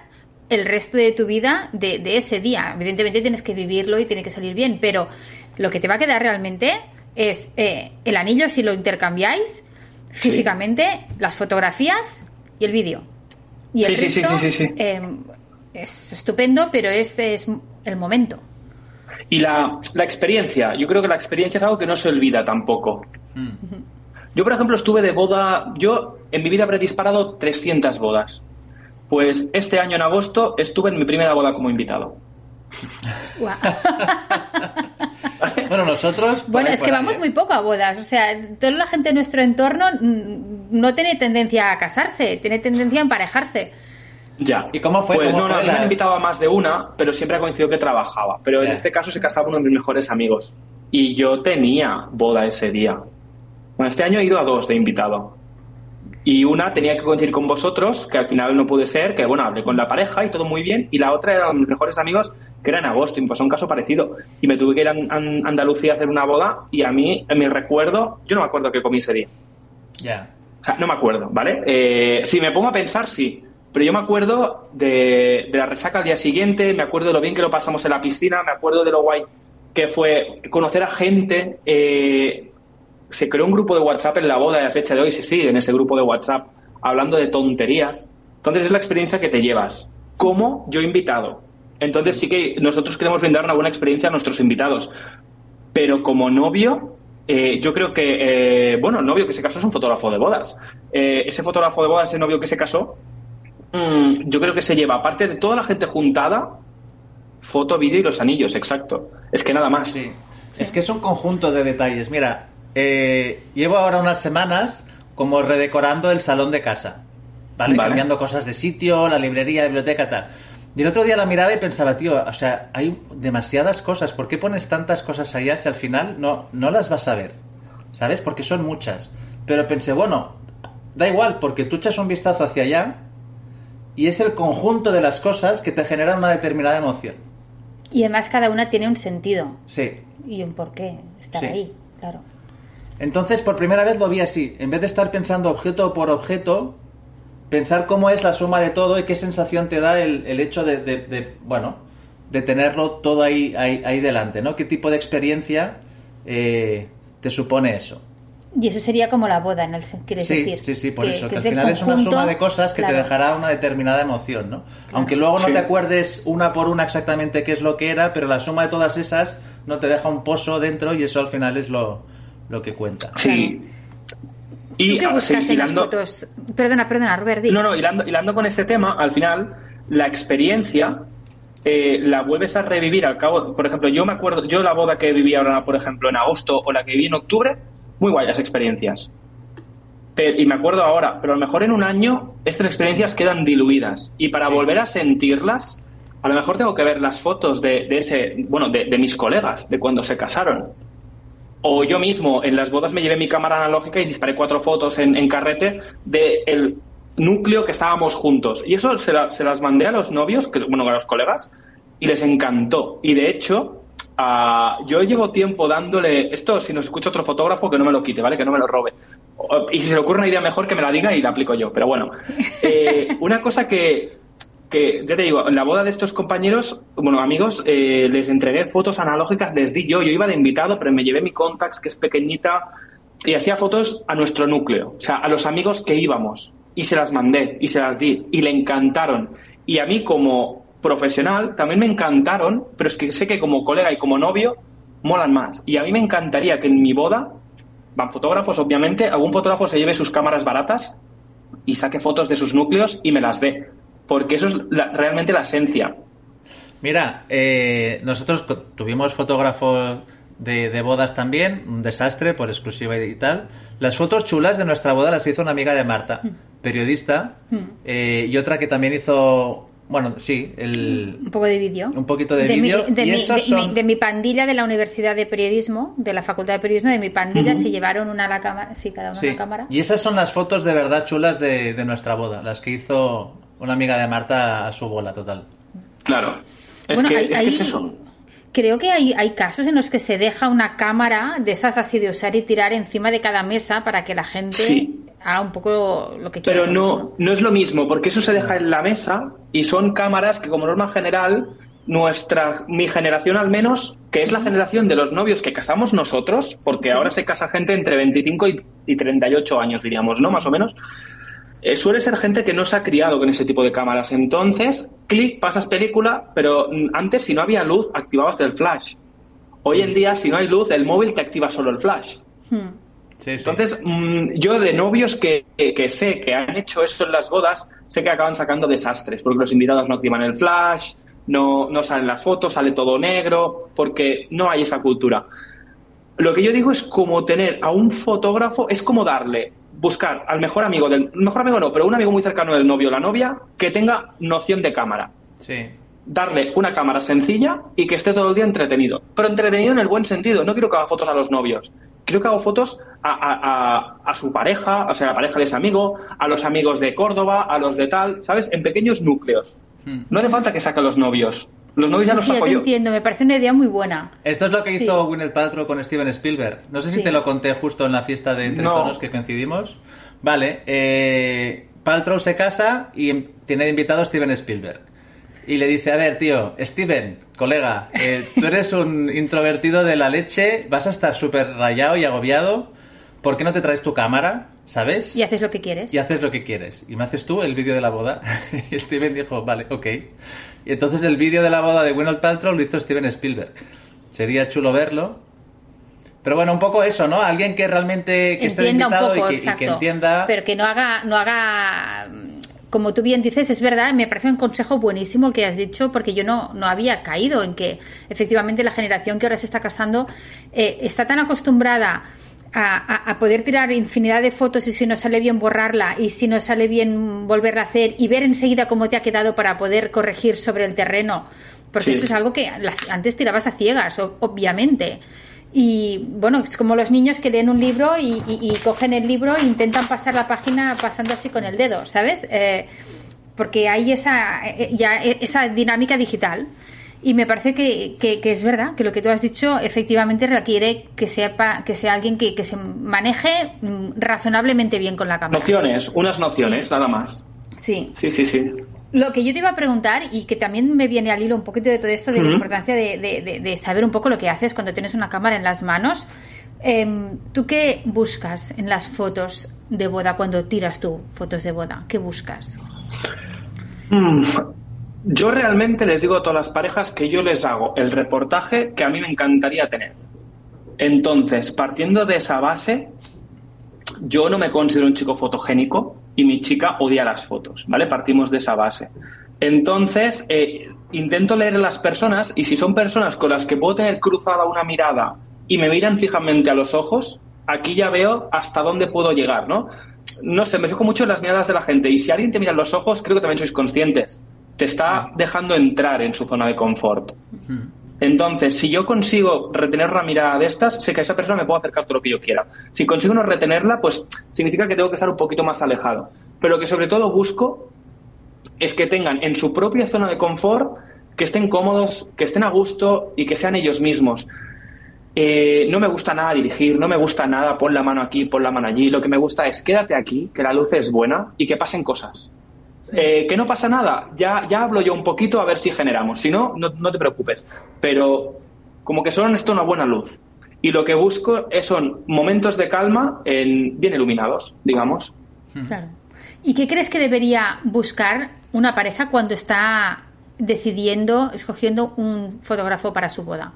el resto de tu vida de, ese día? Evidentemente tienes que vivirlo y tiene que salir bien, pero lo que te va a quedar realmente es eh, el anillo si lo intercambiáis físicamente, las fotografías y el vídeo. Y el sí, em, es estupendo, pero es, es el momento. Y la, la, experiencia, yo creo que la experiencia es algo que no se olvida tampoco. Mm. Yo, por ejemplo, estuve de boda, yo en mi vida habré disparado 300 bodas. Pues este año en agosto estuve en mi primera boda como invitado. bueno, nosotros... Bueno, es que vamos muy poco a bodas. O sea, toda la gente de nuestro entorno no tiene tendencia a casarse, tiene tendencia a emparejarse. Ya. ¿Y cómo fue? Pues no, no, me han invitado a más de una, pero siempre ha coincidido que trabajaba. Pero en este caso se casaba uno de mis mejores amigos. Y yo tenía boda ese día. Bueno, este año he ido a dos de invitado. Y una tenía que coincidir con vosotros, que al final no pude ser, que bueno, hablé con la pareja y todo muy bien, y la otra eran mis mejores amigos, que era en agosto, y me pasó un caso parecido. Y me tuve que ir a, Andalucía a hacer una boda, y a mí, en mi recuerdo, yo no me acuerdo qué comí ese día. Ya. O sea, no me acuerdo, ¿vale? Eh, si me pongo a pensar, sí. Pero yo me acuerdo de, la resaca al día siguiente, me acuerdo de lo bien que lo pasamos en la piscina, me acuerdo de lo guay que fue conocer a gente, eh, se creó un grupo de WhatsApp en la boda de la fecha de hoy, se sigue en ese grupo de WhatsApp hablando de tonterías. Entonces es la experiencia que te llevas. Como yo invitado. Entonces sí que nosotros queremos brindar una buena experiencia a nuestros invitados. Pero como novio, eh, yo creo que, eh, bueno, el novio que se casó es un fotógrafo de bodas. Ese fotógrafo de bodas, ese novio que se casó, mm, yo creo que se lleva, aparte de toda la gente juntada, foto, vídeo y los anillos, exacto. Es que nada más. Sí. Es que es un conjunto de detalles. Mira, eh, llevo ahora unas semanas como redecorando el salón de casa, ¿vale? Cambiando cosas de sitio, la librería, la biblioteca, tal. Y el otro día la miraba y pensaba, tío, o sea, hay demasiadas cosas. ¿Por qué pones tantas cosas allá si al final no, no las vas a ver? ¿Sabes? Porque son muchas. Pero pensé, bueno, da igual, porque tú echas un vistazo hacia allá y es el conjunto de las cosas que te generan una determinada emoción. Y además cada una tiene un sentido. Sí. Y un porqué estar ahí, claro. Entonces, por primera vez lo vi así. En vez de estar pensando objeto por objeto, pensar cómo es la suma de todo y qué sensación te da el, hecho de, bueno, de tenerlo todo ahí, ahí, delante, ¿no? ¿Qué tipo de experiencia eh, te supone eso? Y eso sería como la boda, ¿no? ¿Quieres sí, decir? Sí, sí, por eso, que, al final es una suma de cosas que te dejará una determinada emoción, ¿no? Aunque luego no te acuerdes una por una exactamente qué es lo que era, pero la suma de todas esas no te deja un pozo dentro y eso al final es lo, lo que cuenta. Sí. Y, ¿Tú qué buscas en las fotos? Perdona, perdona, Robert. No, no, hilando, con este tema, al final, la experiencia eh, la vuelves a revivir al cabo. Por ejemplo, yo me acuerdo, yo la boda que viví ahora, por ejemplo, en agosto o la que viví en octubre, muy guayas experiencias. y me acuerdo ahora, pero a lo mejor en un año estas experiencias quedan diluidas. Y para volver a sentirlas, a lo mejor tengo que ver las fotos de, ese, bueno, de mis colegas, de cuando se casaron o yo mismo en las bodas me llevé mi cámara analógica y disparé cuatro fotos en, carrete del núcleo que estábamos juntos. Y eso se, las mandé a los novios, que, bueno, a los colegas, y les encantó. Y de hecho, yo llevo tiempo dándole esto, si nos escucha otro fotógrafo, que no me lo quite, ¿vale? Que no me lo robe. Y si se le ocurre una idea mejor, que me la diga y la aplico yo. Pero bueno, eh, una cosa que, que, ya te digo, en la boda de estos compañeros, bueno, amigos, eh, les entregué fotos analógicas, les di yo, yo iba de invitado, pero me llevé mi Contax, que es pequeñita, y hacía fotos a nuestro núcleo, o sea, a los amigos que íbamos, y se las mandé, y se las di, y le encantaron. Y a mí como profesional también me encantaron, pero es que sé que como colega y como novio molan más. Y a mí me encantaría que en mi boda, van fotógrafos obviamente, algún fotógrafo se lleve sus cámaras baratas y saque fotos de sus núcleos y me las dé porque eso es realmente la esencia. Mira, eh, nosotros tuvimos fotógrafos de, de, bodas también, un desastre por exclusiva y tal. Las fotos chulas de nuestra boda las hizo una amiga de Marta, mm. periodista, mm. Eh, y otra que también hizo bueno, sí, el... Un poco de vídeo. Un poquito de, vídeo. De, mi, de, mi, pandilla de la Universidad de Periodismo, de la Facultad de Periodismo, de mi pandilla, se llevaron una a la cámara, sí, cada una a la cámara. Y esas son las fotos de verdad chulas de, nuestra boda, las que hizo una amiga de Marta a su bola total. Claro. Es, que, es, eso. Creo que hay, hay casos en los que se deja una cámara de esas así de usar y tirar encima de cada mesa para que la gente haga un poco lo que quiera. Pero no, no es lo mismo, porque eso se deja en la mesa y son cámaras que como norma general nuestra, mi generación al menos, que es la generación de los novios que casamos nosotros, porque ahora se casa gente entre 25 y, y 38 años, diríamos, ¿no? Más o menos. Eh, suele ser gente que no se ha criado con ese tipo de cámaras. Entonces, clic, pasas película, pero mm, antes si no había luz, activabas el flash. Hoy en día, si no hay luz, el móvil te activa solo el flash. Hmm. Entonces, mm, yo de novios que, que, sé que han hecho eso en las bodas, sé que acaban sacando desastres, porque los invitados no activan el flash, no, no salen las fotos, sale todo negro, porque no hay esa cultura. Lo que yo digo es como tener a un fotógrafo, es como darle buscar al mejor amigo del mejor amigo no, pero un amigo muy cercano del novio o la novia que tenga noción de cámara. Sí. Darle una cámara sencilla y que esté todo el día entretenido. Pero entretenido en el buen sentido. No quiero que haga fotos a los novios. Quiero que haga fotos a, a, su pareja, o sea, a la pareja de ese amigo, a los amigos de Córdoba, a los de tal, ¿sabes? En pequeños núcleos. Hmm. No hace falta que saque a los novios. Los novios ya los sí, saco yo. entiendo, me parece una idea muy buena. Esto es lo que hizo Gwyneth Paltrow con Steven Spielberg. No sé si te lo conté justo en la fiesta de Entre Tonos que coincidimos. Vale, eh, Paltrow se casa y tiene de invitado a Steven Spielberg. Y le dice, a ver, tío, Steven, colega, eh, tú eres un introvertido de la leche, vas a estar súper rayado y agobiado. ¿Por qué no te traes tu cámara? ¿Sabes? Y haces lo que quieres. Y haces lo que quieres. Y me haces tú el vídeo de la boda. y Steven dijo, vale, ok. Y entonces el vídeo de la boda de Gwyneth Paltrow lo hizo Steven Spielberg. Sería chulo verlo. Pero bueno, un poco eso, ¿no? Alguien que realmente que esté invitado y, que, entienda. Pero que no haga, no haga como tú bien dices, es verdad, me parece un consejo buenísimo que has dicho, porque yo no, no había caído en que efectivamente la generación que ahora se está casando eh, está tan acostumbrada a, poder tirar infinidad de fotos y si no sale bien borrarla y si no sale bien volverla a hacer y ver enseguida cómo te ha quedado para poder corregir sobre el terreno. Porque eso es algo que antes tirabas a ciegas, obviamente. Y bueno, es como los niños que leen un libro y, cogen el libro e intentan pasar la página pasando así con el dedo, ¿sabes? Eh, porque hay esa, eh, ya esa dinámica digital. Y me parece que, que, es verdad, que lo que tú has dicho efectivamente requiere que, sepa, que sea alguien que, que se maneje mm, razonablemente bien con la cámara. Nociones, unas nociones, nada más. Sí. Sí, sí, sí. Lo que yo te iba a preguntar, y que también me viene al hilo un poquito de todo esto, de la importancia de, de, de, saber un poco lo que haces cuando tienes una cámara en las manos. Em, ¿Tú qué buscas en las fotos de boda cuando tiras tú fotos de boda? ¿Qué buscas? Mm, yo realmente les digo a todas las parejas que yo les hago el reportaje que a mí me encantaría tener. Entonces, partiendo de esa base, yo no me considero un chico fotogénico y mi chica odia las fotos, ¿vale? Partimos de esa base. Entonces, eh, intento leer a las personas y si son personas con las que puedo tener cruzada una mirada y me miran fijamente a los ojos, aquí ya veo hasta dónde puedo llegar, ¿no? No sé, me fijo mucho en las miradas de la gente y si alguien te mira en los ojos, creo que también sois conscientes te está dejando entrar en su zona de confort. Entonces, si yo consigo retener una mirada de estas, sé que a esa persona me puedo acercar todo lo que yo quiera. Si consigo no retenerla, pues significa que tengo que estar un poquito más alejado. Pero lo que sobre todo busco es que tengan en su propia zona de confort, que estén cómodos, que estén a gusto y que sean ellos mismos. Eh, no me gusta nada dirigir, no me gusta nada pon la mano aquí, pon la mano allí. Lo que me gusta es quédate aquí, que la luz es buena y que pasen cosas. Eh, que no pasa nada, ya, ya hablo yo un poquito a ver si generamos. Si no, no, te preocupes. Pero como que son esto una buena luz. Y lo que busco es, son momentos de calma en, bien iluminados, digamos. Claro. ¿Y qué crees que debería buscar una pareja cuando está decidiendo, escogiendo un fotógrafo para su boda?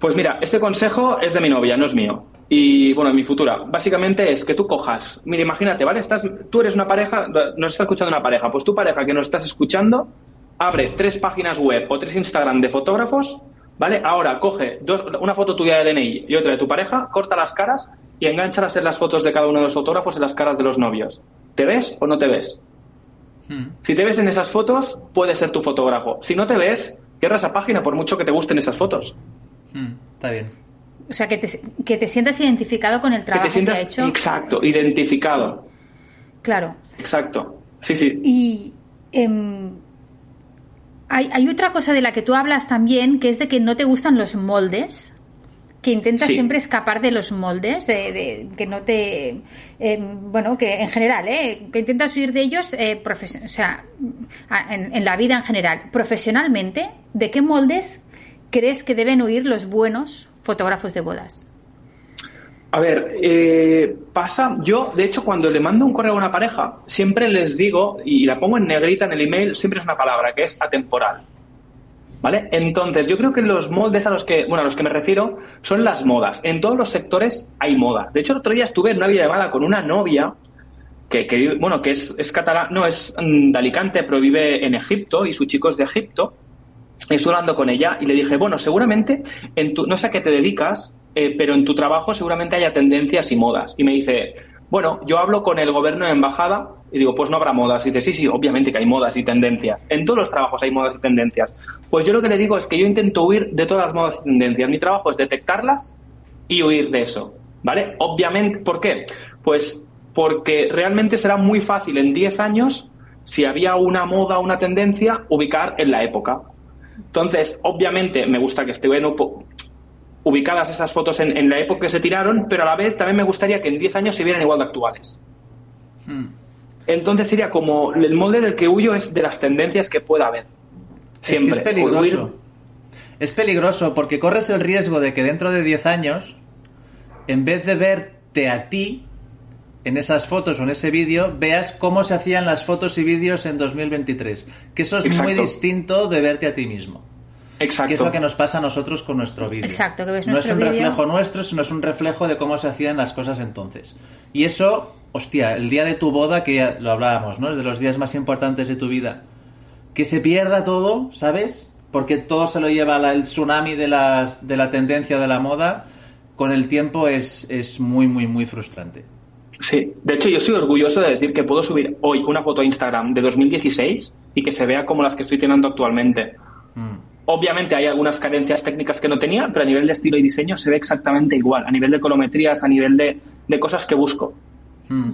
Pues mira, este consejo es de mi novia, no es mío y bueno, mi futura. Básicamente es que tú cojas, mira, imagínate, ¿vale? Estás, tú eres una pareja, nos está escuchando una pareja, pues tu pareja que nos estás escuchando, abre tres páginas web o tres Instagram de fotógrafos, ¿vale? Ahora coge dos, una foto tuya de DNI y otra de tu pareja, corta las caras y enganchalas en las fotos de cada uno de los fotógrafos en las caras de los novios. ¿Te ves o no te ves? Hmm. Si te ves en esas fotos, puede ser tu fotógrafo. Si no te ves, cierra esa página por mucho que te gusten esas fotos. Hmm, está bien. O sea, que te, que te sientas identificado con el trabajo que, te ha hecho. Exacto, identificado. Claro. Exacto. Sí, sí. Y em, hay, otra cosa de la que tú hablas también, que es de que no te gustan los moldes, que intentas siempre escapar de los moldes, de, que no te... Em, bueno, que en general, ¿eh? que intentas huir de ellos, eh, o sea, en la vida en general. Profesionalmente, ¿de qué moldes crees que deben huir los buenos fotógrafos de bodas? A ver, eh, pasa, yo de hecho cuando le mando un correo a una pareja, siempre les digo, y la pongo en negrita en el email, siempre es una palabra, que es atemporal. ¿Vale? Entonces, yo creo que los moldes a los que, bueno, a los que me refiero son las modas. En todos los sectores hay moda. De hecho, el otro día estuve en una videollamada con una novia que, que bueno, que es, es catalán, no, es mm, de Alicante, pero vive en Egipto y su chico es de Egipto. Estuve hablando con ella y le dije, bueno, seguramente, en tu, no sé a qué te dedicas, eh, pero en tu trabajo seguramente haya tendencias y modas. Y me dice, bueno, yo hablo con el gobierno de embajada y digo, pues no habrá modas. Y dice, sí, sí, obviamente que hay modas y tendencias. En todos los trabajos hay modas y tendencias. Pues yo lo que le digo es que yo intento huir de todas las modas y tendencias. Mi trabajo es detectarlas y huir de eso. ¿Vale? Obviamente, ¿por qué? Pues porque realmente será muy fácil en 10 años, si había una moda una tendencia, ubicar en la época. Entonces, obviamente, me gusta que esté bueno, ubicadas esas fotos en, la época que se tiraron, pero a la vez también me gustaría que en 10 años se vieran igual de actuales. Hmm. Entonces sería como el molde del que huyo es de las tendencias que pueda haber. Siempre. Es, peligroso. Es peligroso porque corres el riesgo de que dentro de 10 años, en vez de verte a ti en esas fotos o en ese vídeo, veas cómo se hacían las fotos y vídeos en 2023. Que eso es muy distinto de verte a ti mismo. Exacto. Que es lo que nos pasa a nosotros con nuestro vídeo. Exacto, que ves No es un reflejo nuestro, sino es un reflejo de cómo se hacían las cosas entonces. Y eso, hostia, el día de tu boda, que ya lo hablábamos, ¿no? Es de los días más importantes de tu vida. Que se pierda todo, ¿sabes? Porque todo se lo lleva el tsunami de, las, de la tendencia de la moda, con el tiempo es, es muy, muy, muy frustrante. Sí, de hecho yo estoy orgulloso de decir que puedo subir hoy una foto a Instagram de 2016 y que se vea como las que estoy teniendo actualmente. Mm. Obviamente hay algunas carencias técnicas que no tenía, pero a nivel de estilo y diseño se ve exactamente igual, a nivel de colometrías, a nivel de, cosas que busco. Hmm.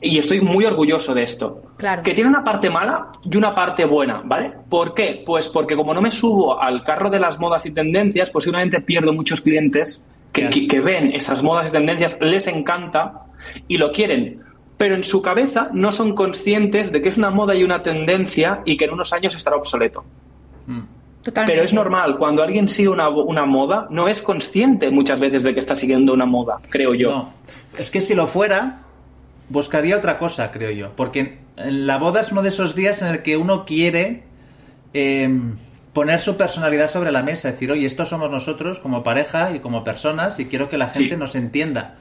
Y estoy muy orgulloso de esto. Claro. Que tiene una parte mala y una parte buena, ¿vale? ¿Por qué? Pues porque como no me subo al carro de las modas y tendencias, posiblemente pierdo muchos clientes que, que ven esas modas y tendencias, les encanta y lo quieren pero en su cabeza no son conscientes de que es una moda y una tendencia y que en unos años estará obsoleto. Pero es normal, cuando alguien sigue una, una, moda, no es consciente muchas veces de que está siguiendo una moda, creo yo. No. Es que si lo fuera, buscaría otra cosa, creo yo. Porque la boda es uno de esos días en el que uno quiere em, poner su personalidad sobre la mesa, decir, oye, estos somos nosotros como pareja y como personas y quiero que la gente nos entienda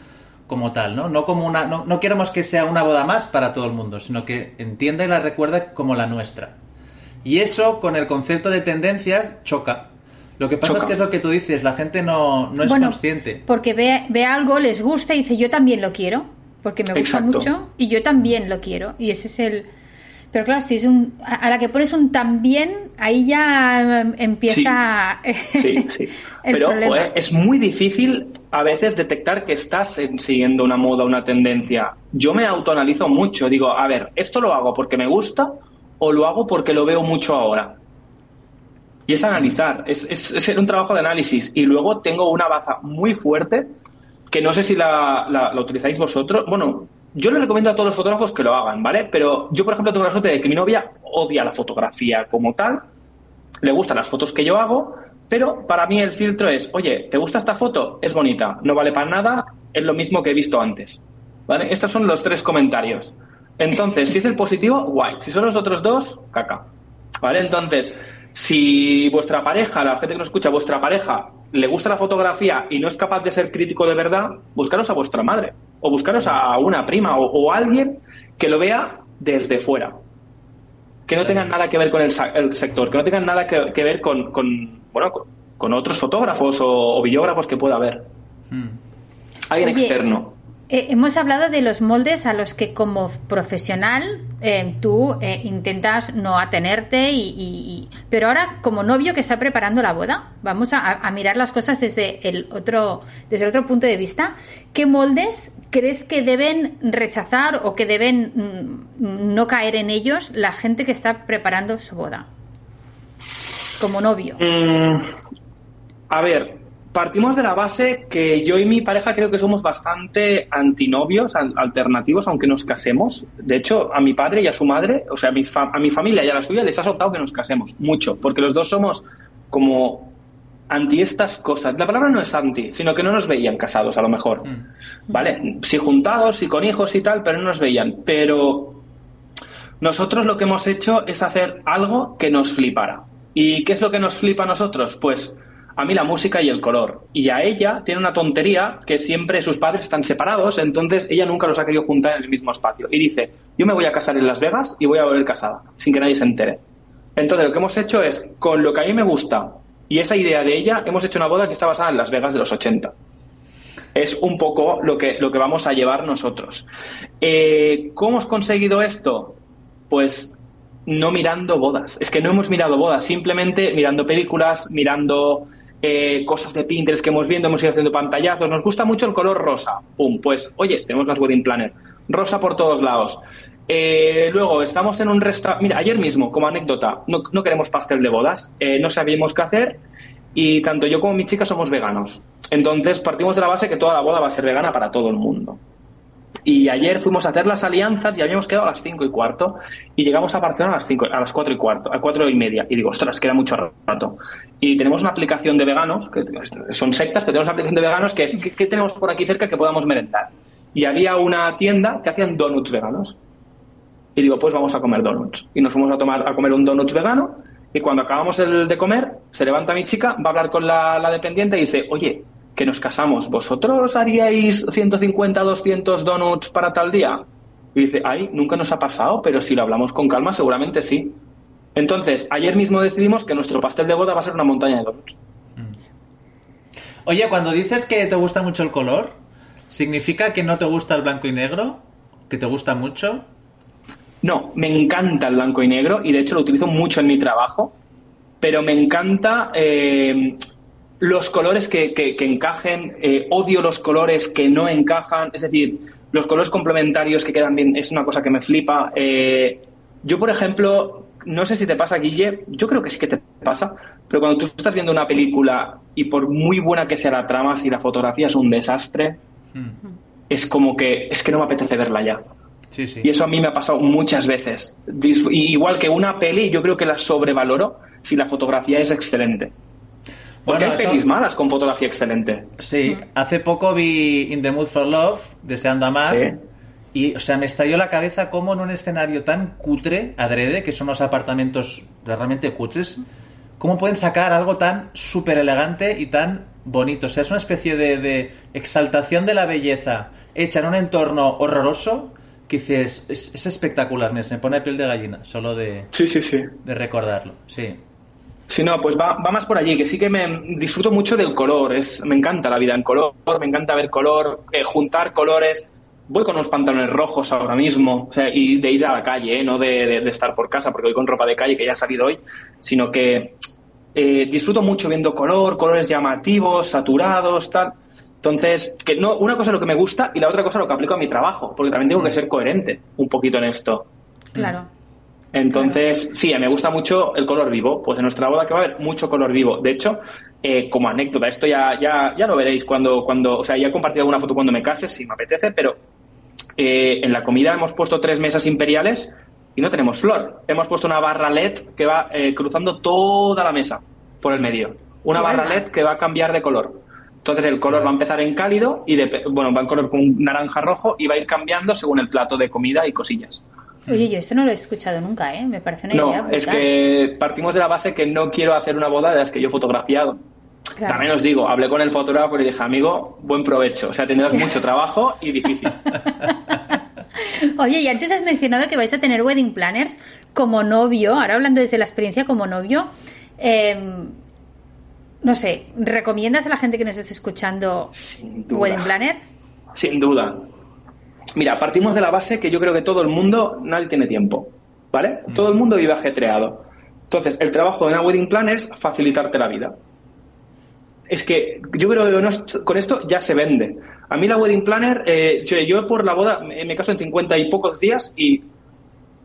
como tal, ¿no? No como una, no, no queremos que sea una boda más para todo el mundo, sino que entienda y la recuerda como la nuestra. Y eso con el concepto de tendencias choca. Lo que pasa es que es lo que tú dices, la gente no, no es consciente. Porque ve, ve algo, les gusta y dice yo también lo quiero, porque me gusta mucho y yo también lo quiero. Y ese es el... Pero claro, si es un... A la que pones un también, ahí ya empieza... Sí, sí. Pero es muy difícil a veces detectar que estás siguiendo una moda, una tendencia. Yo me autoanalizo mucho, digo, a ver, esto lo hago porque me gusta o lo hago porque lo veo mucho ahora. Y es analizar, es, es, un trabajo de análisis. Y luego tengo una baza muy fuerte que no sé si la, la, utilizáis vosotros. Bueno, yo le recomiendo a todos los fotógrafos que lo hagan, ¿vale? Pero yo, por ejemplo, tengo la suerte de que mi novia odia la fotografía como tal, le gustan las fotos que yo hago, pero para mí el filtro es, oye, ¿te gusta esta foto? Es bonita, no vale para nada, es lo mismo que he visto antes. ¿Vale? Estos son los tres comentarios. Entonces, si es el positivo, guay. Si son los otros dos, caca. ¿Vale? Entonces, si vuestra pareja, la gente que nos escucha, vuestra pareja, le gusta la fotografía y no es capaz de ser crítico de verdad, buscaros a vuestra madre. O buscaros a una prima o, alguien que lo vea desde fuera. que no tengan nada que ver con el, sector, que no tengan nada que, ver con, bueno, con, otros fotógrafos o, videógrafos que pueda haber. Hmm. Alguien externo. Eh, hemos hablado de los moldes a los que como profesional eh, tú eh, intentas no atenerte, y, pero ahora como novio que está preparando la boda, vamos a, mirar las cosas desde el otro desde el otro punto de vista. ¿Qué moldes crees que deben rechazar o que deben mm, no caer en ellos la gente que está preparando su boda como novio? Mm, a ver, partimos de la base que yo y mi pareja creo que somos bastante antinovios, alternativos, aunque nos casemos. De hecho, a mi padre y a su madre, o sea, a, a mi familia y a la suya les ha soltado que nos casemos, mucho, porque los dos somos como anti estas cosas. La palabra no es anti, sino que no nos veían casados, a lo mejor. Mm. ¿Vale? Sí juntados, sí con hijos y tal, pero no nos veían. Pero nosotros lo que hemos hecho es hacer algo que nos flipara. ¿Y qué es lo que nos flipa a nosotros? Pues a mí la música y el color. Y a ella tiene una tontería que siempre sus padres están separados, entonces ella nunca los ha querido juntar en el mismo espacio. Y dice, yo me voy a casar en Las Vegas y voy a volver casada, sin que nadie se entere. Entonces lo que hemos hecho es, con lo que a mí me gusta y esa idea de ella, hemos hecho una boda que está basada en Las Vegas de los 80. Es un poco lo que, lo que vamos a llevar nosotros. Eh, ¿Cómo hemos conseguido esto? Pues no mirando bodas. Es que no hemos mirado bodas, simplemente mirando películas, mirando eh, cosas de Pinterest que hemos viendo, hemos ido haciendo pantallazos. Nos gusta mucho el color rosa. Pum, pues, oye, tenemos las wedding planner. Rosa por todos lados. Eh, luego, estamos en un restaurante. Mira, ayer mismo, como anécdota, no, no queremos pastel de bodas. Eh, no sabíamos qué hacer y tanto yo como mi chica somos veganos. Entonces, partimos de la base que toda la boda va a ser vegana para todo el mundo. Y ayer fuimos a hacer las alianzas y habíamos quedado a las cinco y cuarto y llegamos a Barcelona a las, cinco, a las 4 y cuarto, a cuatro y media. Y digo, ostras, queda mucho rato. Y tenemos una aplicación de veganos, que son sectas, pero tenemos una aplicación de veganos que es, ¿qué, tenemos por aquí cerca que podamos merendar? Y había una tienda que hacían donuts veganos. Y digo, pues vamos a comer donuts. Y nos fuimos a, tomar, a comer un donuts vegano. Y cuando acabamos el de comer, se levanta mi chica, va a hablar con la dependiente y dice, oye, que nos casamos, ¿vosotros haríais 150, 200 donuts para tal día? Y dice, ay, nunca nos ha pasado, pero si lo hablamos con calma, seguramente sí. Entonces, ayer mismo decidimos que nuestro pastel de boda va a ser una montaña de donuts. Mm. Oye, cuando dices que te gusta mucho el color, ¿significa que no te gusta el blanco y negro? ¿Que te gusta mucho? No, me encanta el blanco y negro y de hecho lo utilizo mucho en mi trabajo, pero me encanta eh, los colores que, que, encajen, eh, odio los colores que no encajan, es decir, los colores complementarios que quedan bien es una cosa que me flipa. Eh, yo, por ejemplo, no sé si te pasa, Guille, yo creo que sí que te pasa, pero cuando tú estás viendo una película y por muy buena que sea la trama, si la fotografía es un desastre, hmm. es como que es que no me apetece verla ya. Sí, sí. Y eso a mí me ha pasado muchas veces. Igual que una peli, yo creo que la sobrevaloro si la fotografía es excelente. Porque hay pelis malas con fotografía excelente. Sí, hace poco vi In the Mood for Love, Deseando Amar. Y, o sea, me estalló la cabeza cómo en un escenario tan cutre, adrede, que son los apartamentos realmente cutres, cómo pueden sacar algo tan súper elegante y tan bonito. O sea, es una especie de, exaltación de la belleza hecha en un entorno horroroso que dices, es, espectacular, me, me pone piel de gallina, solo de, sí, sí, sí. de recordarlo. Sí. Sí, no, pues va, va, más por allí, que sí que me disfruto mucho del color, es, me encanta la vida en color, me encanta ver color, eh, juntar colores. Voy con unos pantalones rojos ahora mismo, y de ir a la calle, ¿eh? no de, estar por casa, porque voy con ropa de calle que ya ha salido hoy, sino que eh, disfruto mucho viendo color, colores llamativos, saturados, tal. Entonces, que no, una cosa es lo que me gusta y la otra cosa es lo que aplico a mi trabajo, porque también tengo que ser coherente un poquito en esto. Claro. Entonces, sí, me gusta mucho el color vivo. Pues en nuestra boda que va a haber mucho color vivo. De hecho, eh, como anécdota, esto ya, ya, ya lo veréis cuando, cuando, o sea, ya he compartido alguna foto cuando me case, si me apetece, pero eh, en la comida hemos puesto tres mesas imperiales y no tenemos flor. Hemos puesto una barra LED que va eh, cruzando toda la mesa por el medio. Una barra LED que va a cambiar de color. Entonces el color va a empezar en cálido y de, bueno, va en color con naranja rojo y va a ir cambiando según el plato de comida y cosillas. Oye, yo esto no lo he escuchado nunca, ¿eh? Me parece una idea. No, es que partimos de la base que no quiero hacer una boda de las que yo he fotografiado. También os digo, hablé con el fotógrafo y le dije, amigo, buen provecho. O sea, tendrás mucho trabajo y difícil. Oye, y antes has mencionado que vais a tener wedding planners como novio, ahora hablando desde la experiencia como novio, em, no sé, ¿recomiendas a la gente que nos esté escuchando wedding planner? Sin duda. Mira, partimos de la base que yo creo que todo el mundo, nadie tiene tiempo, ¿vale? Mm. Todo el mundo vive ajetreado. Entonces, el trabajo de una wedding planner es facilitarte la vida. Es que yo creo que con esto ya se vende. A mí la wedding planner, eh, yo, por la boda me caso en 50 y pocos días y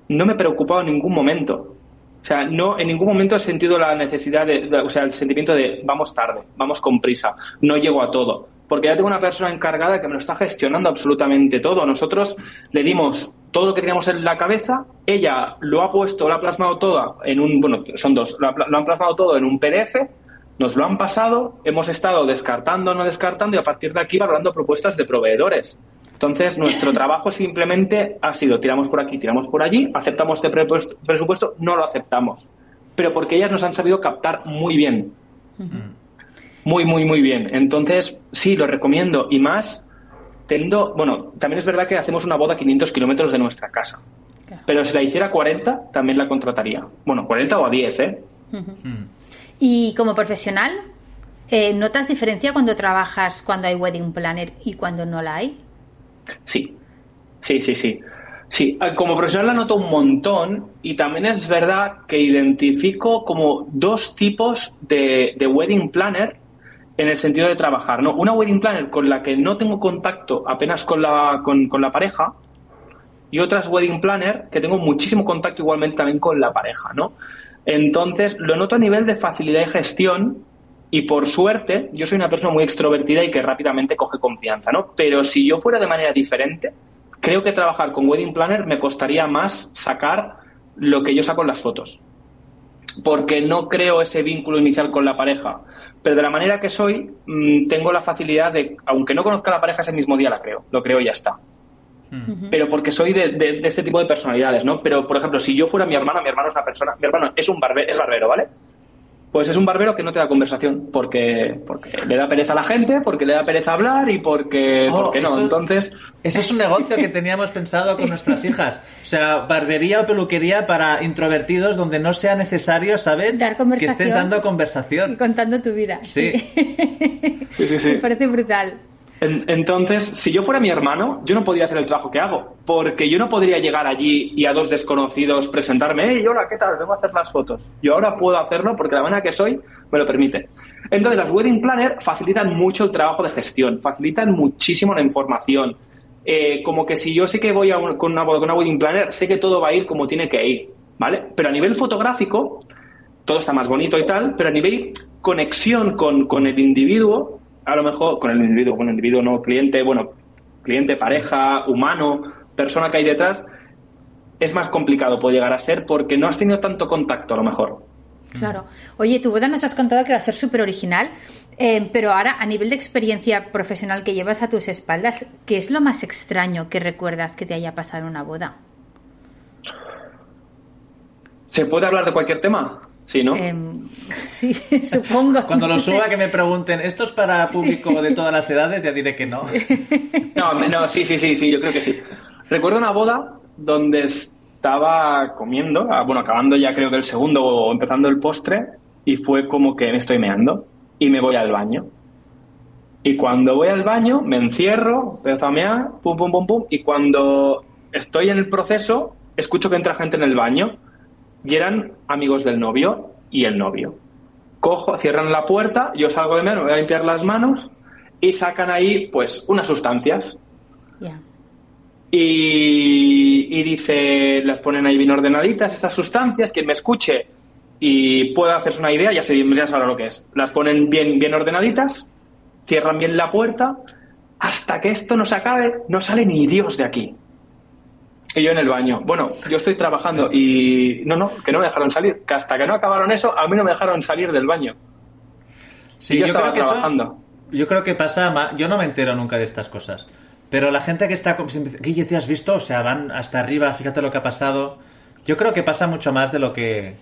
no me he preocupado en ningún momento. O sea, no en ningún momento he sentido la necesidad de, o sea, el sentimiento de vamos tarde, vamos con prisa, no llego a todo porque ya tengo una persona encargada que me lo está gestionando absolutamente todo. Nosotros le dimos todo lo que teníamos en la cabeza, ella lo ha puesto, lo ha plasmado todo en un, bueno, son dos, lo, han plasmado todo en un PDF, nos lo han pasado, hemos estado descartando, no descartando y a partir de aquí valorando propuestas de proveedores. Entonces, nuestro trabajo simplemente ha sido tiramos por aquí, tiramos por allí, aceptamos este presupuesto, no lo aceptamos. Pero porque ellas nos han sabido captar muy bien muy, muy, muy bien. Entonces, sí, lo recomiendo. Y más, teniendo, bueno, también es verdad que hacemos una boda a 500 kilómetros de nuestra casa. Pero si la hiciera 40, también la contrataría. Bueno, 40 o a 10, ¿eh? Y como profesional, eh, ¿notas diferencia cuando trabajas cuando hay wedding planner y cuando no la hay? Sí, sí, sí, sí. Sí, eh, como profesional la noto un montón y también es verdad que identifico como dos tipos de, de wedding planner en el sentido de trabajar, ¿no? Una wedding planner con la que no tengo contacto apenas con la, con, la pareja y otras wedding planner que tengo muchísimo contacto igualmente también con la pareja, ¿no? Entonces, lo noto a nivel de facilidad y gestión y por suerte, yo soy una persona muy extrovertida y que rápidamente coge confianza, ¿no? Pero si yo fuera de manera diferente, creo que trabajar con wedding planner me costaría más sacar lo que yo saco en las fotos. Porque no creo ese vínculo inicial con la pareja pero de la manera que soy, mm, tengo la facilidad de, aunque no conozca a la pareja ese mismo día, la creo, lo creo y ya está. Pero porque soy de, este tipo de personalidades, ¿no? Pero, por ejemplo, si yo fuera mi hermano, mi hermano es una persona, mi hermano es un barbero, es barbero, ¿vale? Pues es un barbero que no te da conversación porque, porque le da pereza a la gente, porque le da pereza hablar y porque, oh, porque no. Entonces. Eso es un negocio que teníamos pensado con nuestras hijas. O sea, barbería o peluquería para introvertidos donde no sea necesario saber que estés dando conversación. Y contando tu vida. Sí. sí, sí, sí. Me parece brutal. Entonces, si yo fuera mi hermano, yo no podría hacer el trabajo que hago, porque yo no podría llegar allí y a dos desconocidos presentarme, hey, hola, ¿qué tal? Vengo a hacer las fotos. Yo ahora puedo hacerlo porque la manera que soy me lo permite. Entonces, las wedding planner facilitan mucho el trabajo de gestión, facilitan muchísimo la información. Eh, como que si yo sé que voy con, una, con una wedding planner, sé que todo va a ir como tiene que ir, ¿vale? Pero a nivel fotográfico, todo está más bonito y tal, pero a nivel conexión con, con el individuo, a lo mejor con el individuo, con el individuo no cliente, bueno, cliente, pareja, humano, persona que hay detrás, es más complicado puede llegar a ser porque no has tenido tanto contacto a lo mejor. Claro. Oye, tu boda nos has contado que va a ser súper original, eh, pero ahora a nivel de experiencia profesional que llevas a tus espaldas, ¿qué es lo más extraño que recuerdas que te haya pasado en una boda? ¿Se puede hablar de cualquier tema? Sí, ¿no? Em, sí, supongo. Cuando lo suba que me pregunten, ¿esto es para público de todas las edades? Ya diré que no. No, no, sí, sí, sí, sí, yo creo que sí. Recuerdo una boda donde estaba comiendo, ah, bueno, acabando ya creo que el segundo o empezando el postre, y fue como que me estoy meando y me voy al baño. Y cuando voy al baño, me encierro, empiezo a mear, pum, pum, pum, pum, y cuando estoy en el proceso, escucho que entra gente en el baño y eran amigos del novio y el novio. Cojo, cierran la puerta, yo salgo de menos, me voy a limpiar las manos y sacan ahí, pues, unas sustancias. Y, y, dice, les ponen ahí bien ordenaditas estas sustancias, quien me escuche y pueda hacerse una idea, ya, ya sabrá lo que es. Las ponen bien, bien ordenaditas, cierran bien la puerta, hasta que esto no se acabe, no sale ni Dios de aquí. Y yo en el baño. Bueno, yo estoy trabajando y no, no, que no me dejaron salir. Que hasta que no acabaron eso, a mí no me dejaron salir del baño. Sí, yo, estaba creo que trabajando. yo creo que pasa, yo no me entero nunca de estas cosas. Pero la gente que está, Guille, ¿te has visto? O sea, van hasta arriba, fíjate lo que ha pasado. Yo creo que pasa mucho más de lo que,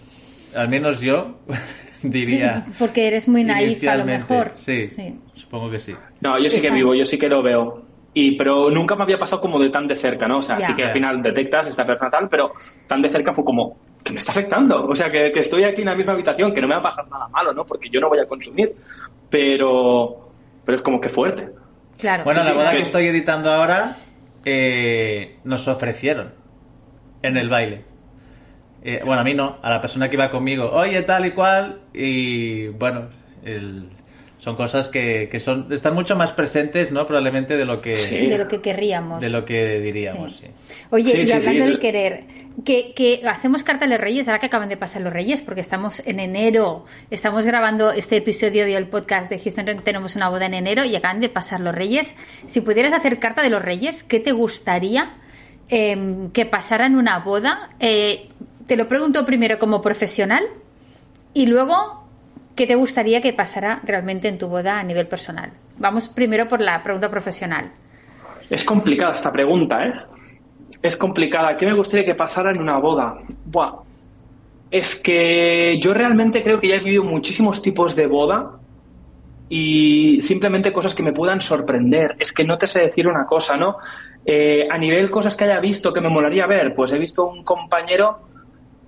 al menos yo, diría. Porque eres muy naif a lo mejor. Sí, sí, supongo que sí. No, yo sí que vivo, yo sí que lo veo. Y, pero nunca me había pasado como de tan de cerca, ¿no? O sea, Ya. sí que al final detectas esta persona tal, pero tan de cerca fue como, que me está afectando. O sea, que, que estoy aquí en la misma habitación, que no me va a pasar nada malo, ¿no? Porque yo no voy a consumir. Pero, pero es como que fuerte. Claro. Bueno, Sí, la sí, boda que- que estoy editando ahora eh, nos ofrecieron en el baile. Eh, bueno, a mí no, a la persona que iba conmigo, oye, tal y cual, y bueno, el- son cosas que, que son están mucho más presentes, ¿no? Probablemente de lo que Sí. de lo que querríamos. de lo que diríamos, Sí. sí. Oye, Sí, y hablando sí. del querer, que, que hacemos carta a los Reyes, ahora que acaban de pasar los Reyes, porque estamos en enero, estamos grabando este episodio del podcast de Houston, tenemos una boda en enero y acaban de pasar los Reyes. Si pudieras hacer carta de los Reyes, ¿qué te gustaría eh, que pasara en una boda? Eh, te lo pregunto primero como profesional y luego, ¿qué te gustaría que pasara realmente en tu boda a nivel personal? Vamos primero por la pregunta profesional. Es complicada esta pregunta, ¿eh? Es complicada. ¿Qué me gustaría que pasara en una boda? Buah. Es que yo realmente creo que ya he vivido muchísimos tipos de boda y simplemente cosas que me puedan sorprender. Es que no te sé decir una cosa, ¿no? Eh, a nivel cosas que haya visto que me molaría ver, pues he visto un compañero,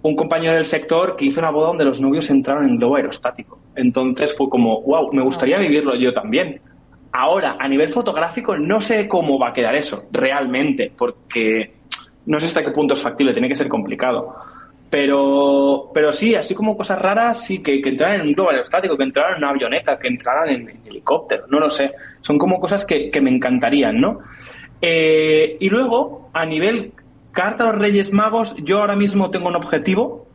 un compañero del sector que hizo una boda donde los novios entraron en globo aerostático. Entonces fue como, wow, me gustaría vivirlo yo también. Ahora, a nivel fotográfico, no sé cómo va a quedar eso, realmente, porque no sé hasta qué punto es factible, tiene que ser complicado. Pero, pero sí, así como cosas raras, sí, que, que entraran en un globo aerostático, que entraran en una avioneta, que entraran en, helicóptero, no lo sé. Son como cosas que, que me encantarían, ¿no? Eh, y luego, a nivel carta a los Reyes Magos, yo ahora mismo tengo un objetivo,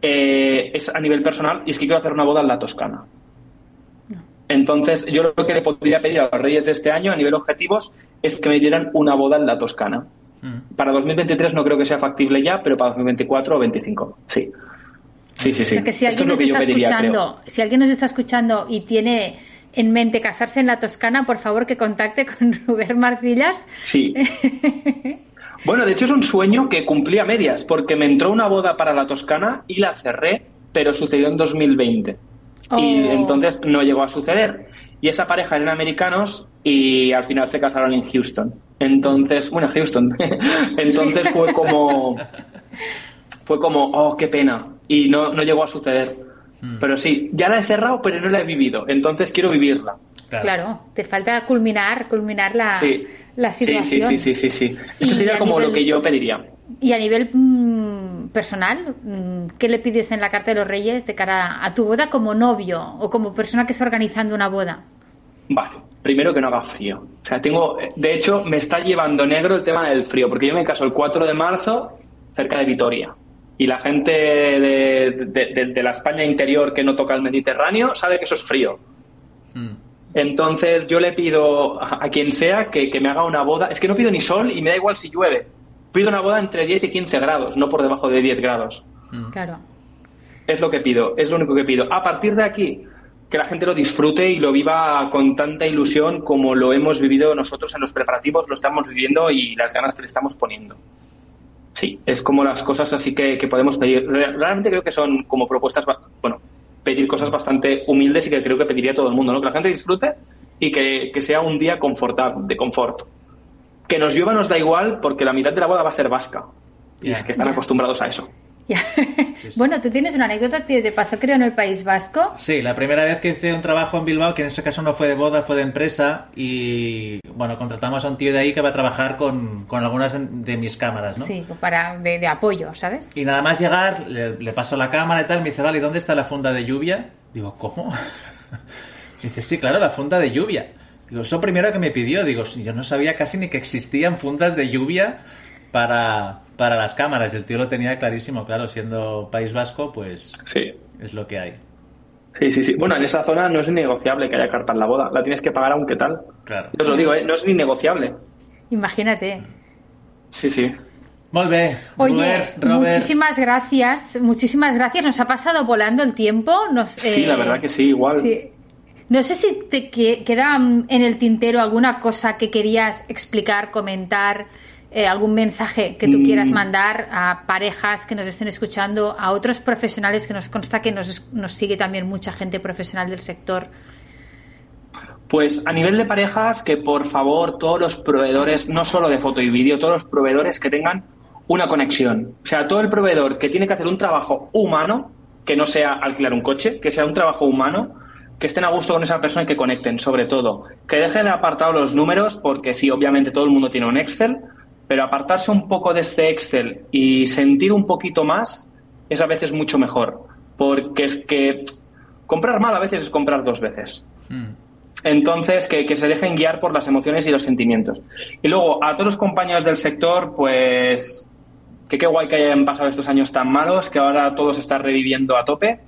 eh, es a nivel personal, y es que quiero hacer una boda en la Toscana. Entonces, yo lo que le podría pedir a los Reyes de este año, a nivel objetivos, es que me dieran una boda en la Toscana. Mm. Para 2023 no creo que sea factible ya, pero para 2024 o 25, sí. Sí, sí, O sí. sea que si alguien es nos está pediría, escuchando, si alguien nos está escuchando y tiene en mente casarse en la Toscana, por favor que contacte con Rubén Marcillas. Sí. Bueno, de hecho es un sueño que cumplí a medias, porque me entró una boda para la Toscana y la cerré, pero sucedió en 2020. Y Oh. entonces no llegó a suceder. Y esa pareja eran americanos y al final se casaron en Houston. Entonces, bueno, Houston. entonces fue como. Fue como, oh, qué pena. Y no, no llegó a suceder. Pero sí, ya la he cerrado, pero no la he vivido. Entonces quiero vivirla. Claro. te falta culminar, culminar la, Sí. la Sí, situación. sí, sí, sí, sí, sí. Y Esto a sería como nivel- lo que yo pediría. Y a nivel mm, personal, mm, ¿qué le pides en la Carta de los Reyes de cara a tu boda como novio o como persona que está organizando una boda? Vale, primero que no haga frío. O sea, tengo, de hecho, me está llevando negro el tema del frío, porque yo me caso el 4 de marzo cerca de Vitoria. Y la gente de, de- de- de la España interior que no toca el Mediterráneo sabe que eso es frío. Mm. Entonces yo le pido a, a quien sea que, que me haga una boda. Es que no pido ni sol y me da igual si llueve. Pido una boda entre 10 y 15 grados, no por debajo de 10 grados. Mm. Claro. Es lo que pido, es lo único que pido. A partir de aquí, que la gente lo disfrute y lo viva con tanta ilusión como lo hemos vivido nosotros en los preparativos, lo estamos viviendo y las ganas que le estamos poniendo. Sí, es como las cosas así que, que podemos pedir. Re- Realmente creo que son como propuestas, bueno, pedir cosas bastante humildes y que creo que pediría todo el mundo, ¿no? Que la gente disfrute y que, que sea un día confortable, de confort. Que nos llueva nos da igual porque la mitad de la boda va a ser vasca. Y es que están acostumbrados a eso. Ya. Bueno, tú tienes una anécdota que te pasó, creo, en el País Vasco. Sí, la primera vez que hice un trabajo en Bilbao, que en ese caso no fue de boda, fue de empresa, y bueno, contratamos a un tío de ahí que va a trabajar con, con algunas de, de mis cámaras, ¿no? Sí, para, de, de apoyo, ¿sabes? Y nada más llegar, le, le paso la cámara y tal, me dice, vale, ¿y dónde está la funda de lluvia? Digo, ¿cómo? dice, sí, claro, la funda de lluvia. Digo, eso primero que me pidió, digo, "Sí, yo no sabía casi ni que existían fundas de lluvia para, para las cámaras. El tío lo tenía clarísimo, claro, siendo País Vasco, pues Sí. es lo que hay. Sí, sí, sí. Bueno, en esa zona no es negociable que haya carpa en la boda. La tienes que pagar aunque tal. Claro. Yo os lo digo, ¿eh? no es ni negociable. Imagínate. Sí, sí. Bé, Oye, Robert, muchísimas gracias, muchísimas gracias. Nos ha pasado volando el tiempo. Nos, Sí, eh, la verdad que sí, igual. sí. No sé si te que- queda en el tintero alguna cosa que querías explicar, comentar, eh, algún mensaje que tú Mm. quieras mandar a parejas que nos estén escuchando, a otros profesionales que nos consta que nos, nos sigue también mucha gente profesional del sector. Pues a nivel de parejas, que por favor todos los proveedores, no solo de foto y vídeo, todos los proveedores que tengan una conexión. O sea, todo el proveedor que tiene que hacer un trabajo humano, que no sea alquilar un coche, que sea un trabajo humano, que estén a gusto con esa persona y que conecten, sobre todo. Que dejen apartado los números, porque sí, obviamente todo el mundo tiene un Excel, pero apartarse un poco de este Excel y sentir un poquito más es a veces mucho mejor. Porque es que comprar mal a veces es comprar dos veces. Hmm. Entonces, que, se dejen guiar por las emociones y los sentimientos. Y luego, a todos los compañeros del sector, pues que qué guay que hayan pasado estos años tan malos, que ahora todo se está reviviendo a tope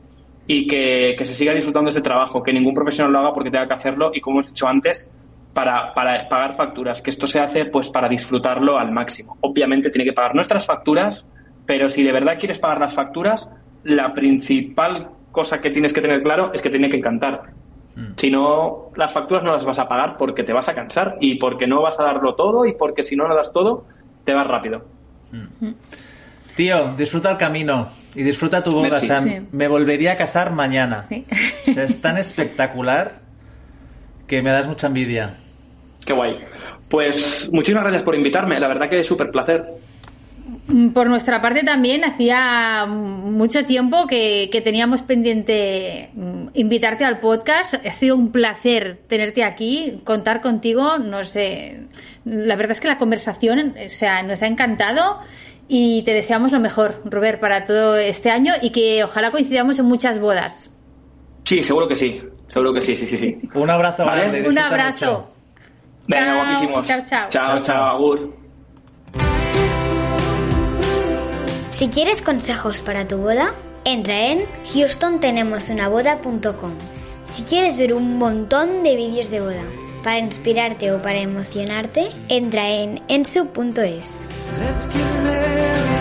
y que, se siga disfrutando este trabajo, que ningún profesional lo haga porque tenga que hacerlo y, como hemos dicho antes, para, para, pagar facturas, que esto se hace pues para disfrutarlo al máximo. Obviamente tiene que pagar nuestras facturas, pero si de verdad quieres pagar las facturas, la principal cosa que tienes que tener claro es que tiene que encantar. Mm. Si no, las facturas no las vas a pagar porque te vas a cansar y porque no vas a darlo todo y porque si no lo das todo, te vas rápido. Mm. Tío, disfruta el camino y disfruta tu boda. me volvería a casar mañana. es tan espectacular que me das mucha envidia. Qué guay. Pues muchísimas gracias por invitarme. La verdad que es súper placer. Mm, por nuestra parte también hacía mucho tiempo que, teníamos pendiente mm, invitarte al podcast. Ha sido un placer tenerte aquí, contar contigo. No sé, la verdad es que la conversación, o sea, nos ha encantado y te deseamos lo mejor, Robert, para todo este año y que ojalá coincidamos en muchas bodas. Sí, seguro que sí. Seguro que sí, sí, sí. sí. Un abrazo Un abrazo. Venga, guapísimos. Chao, chao. Chao, chao, agur. Si quieres consejos para tu boda, entra en houstontenemosunaboda.com. Si quieres ver un montón de vídeos de boda para inspirarte o para emocionarte, entra en ensu.es. Let's get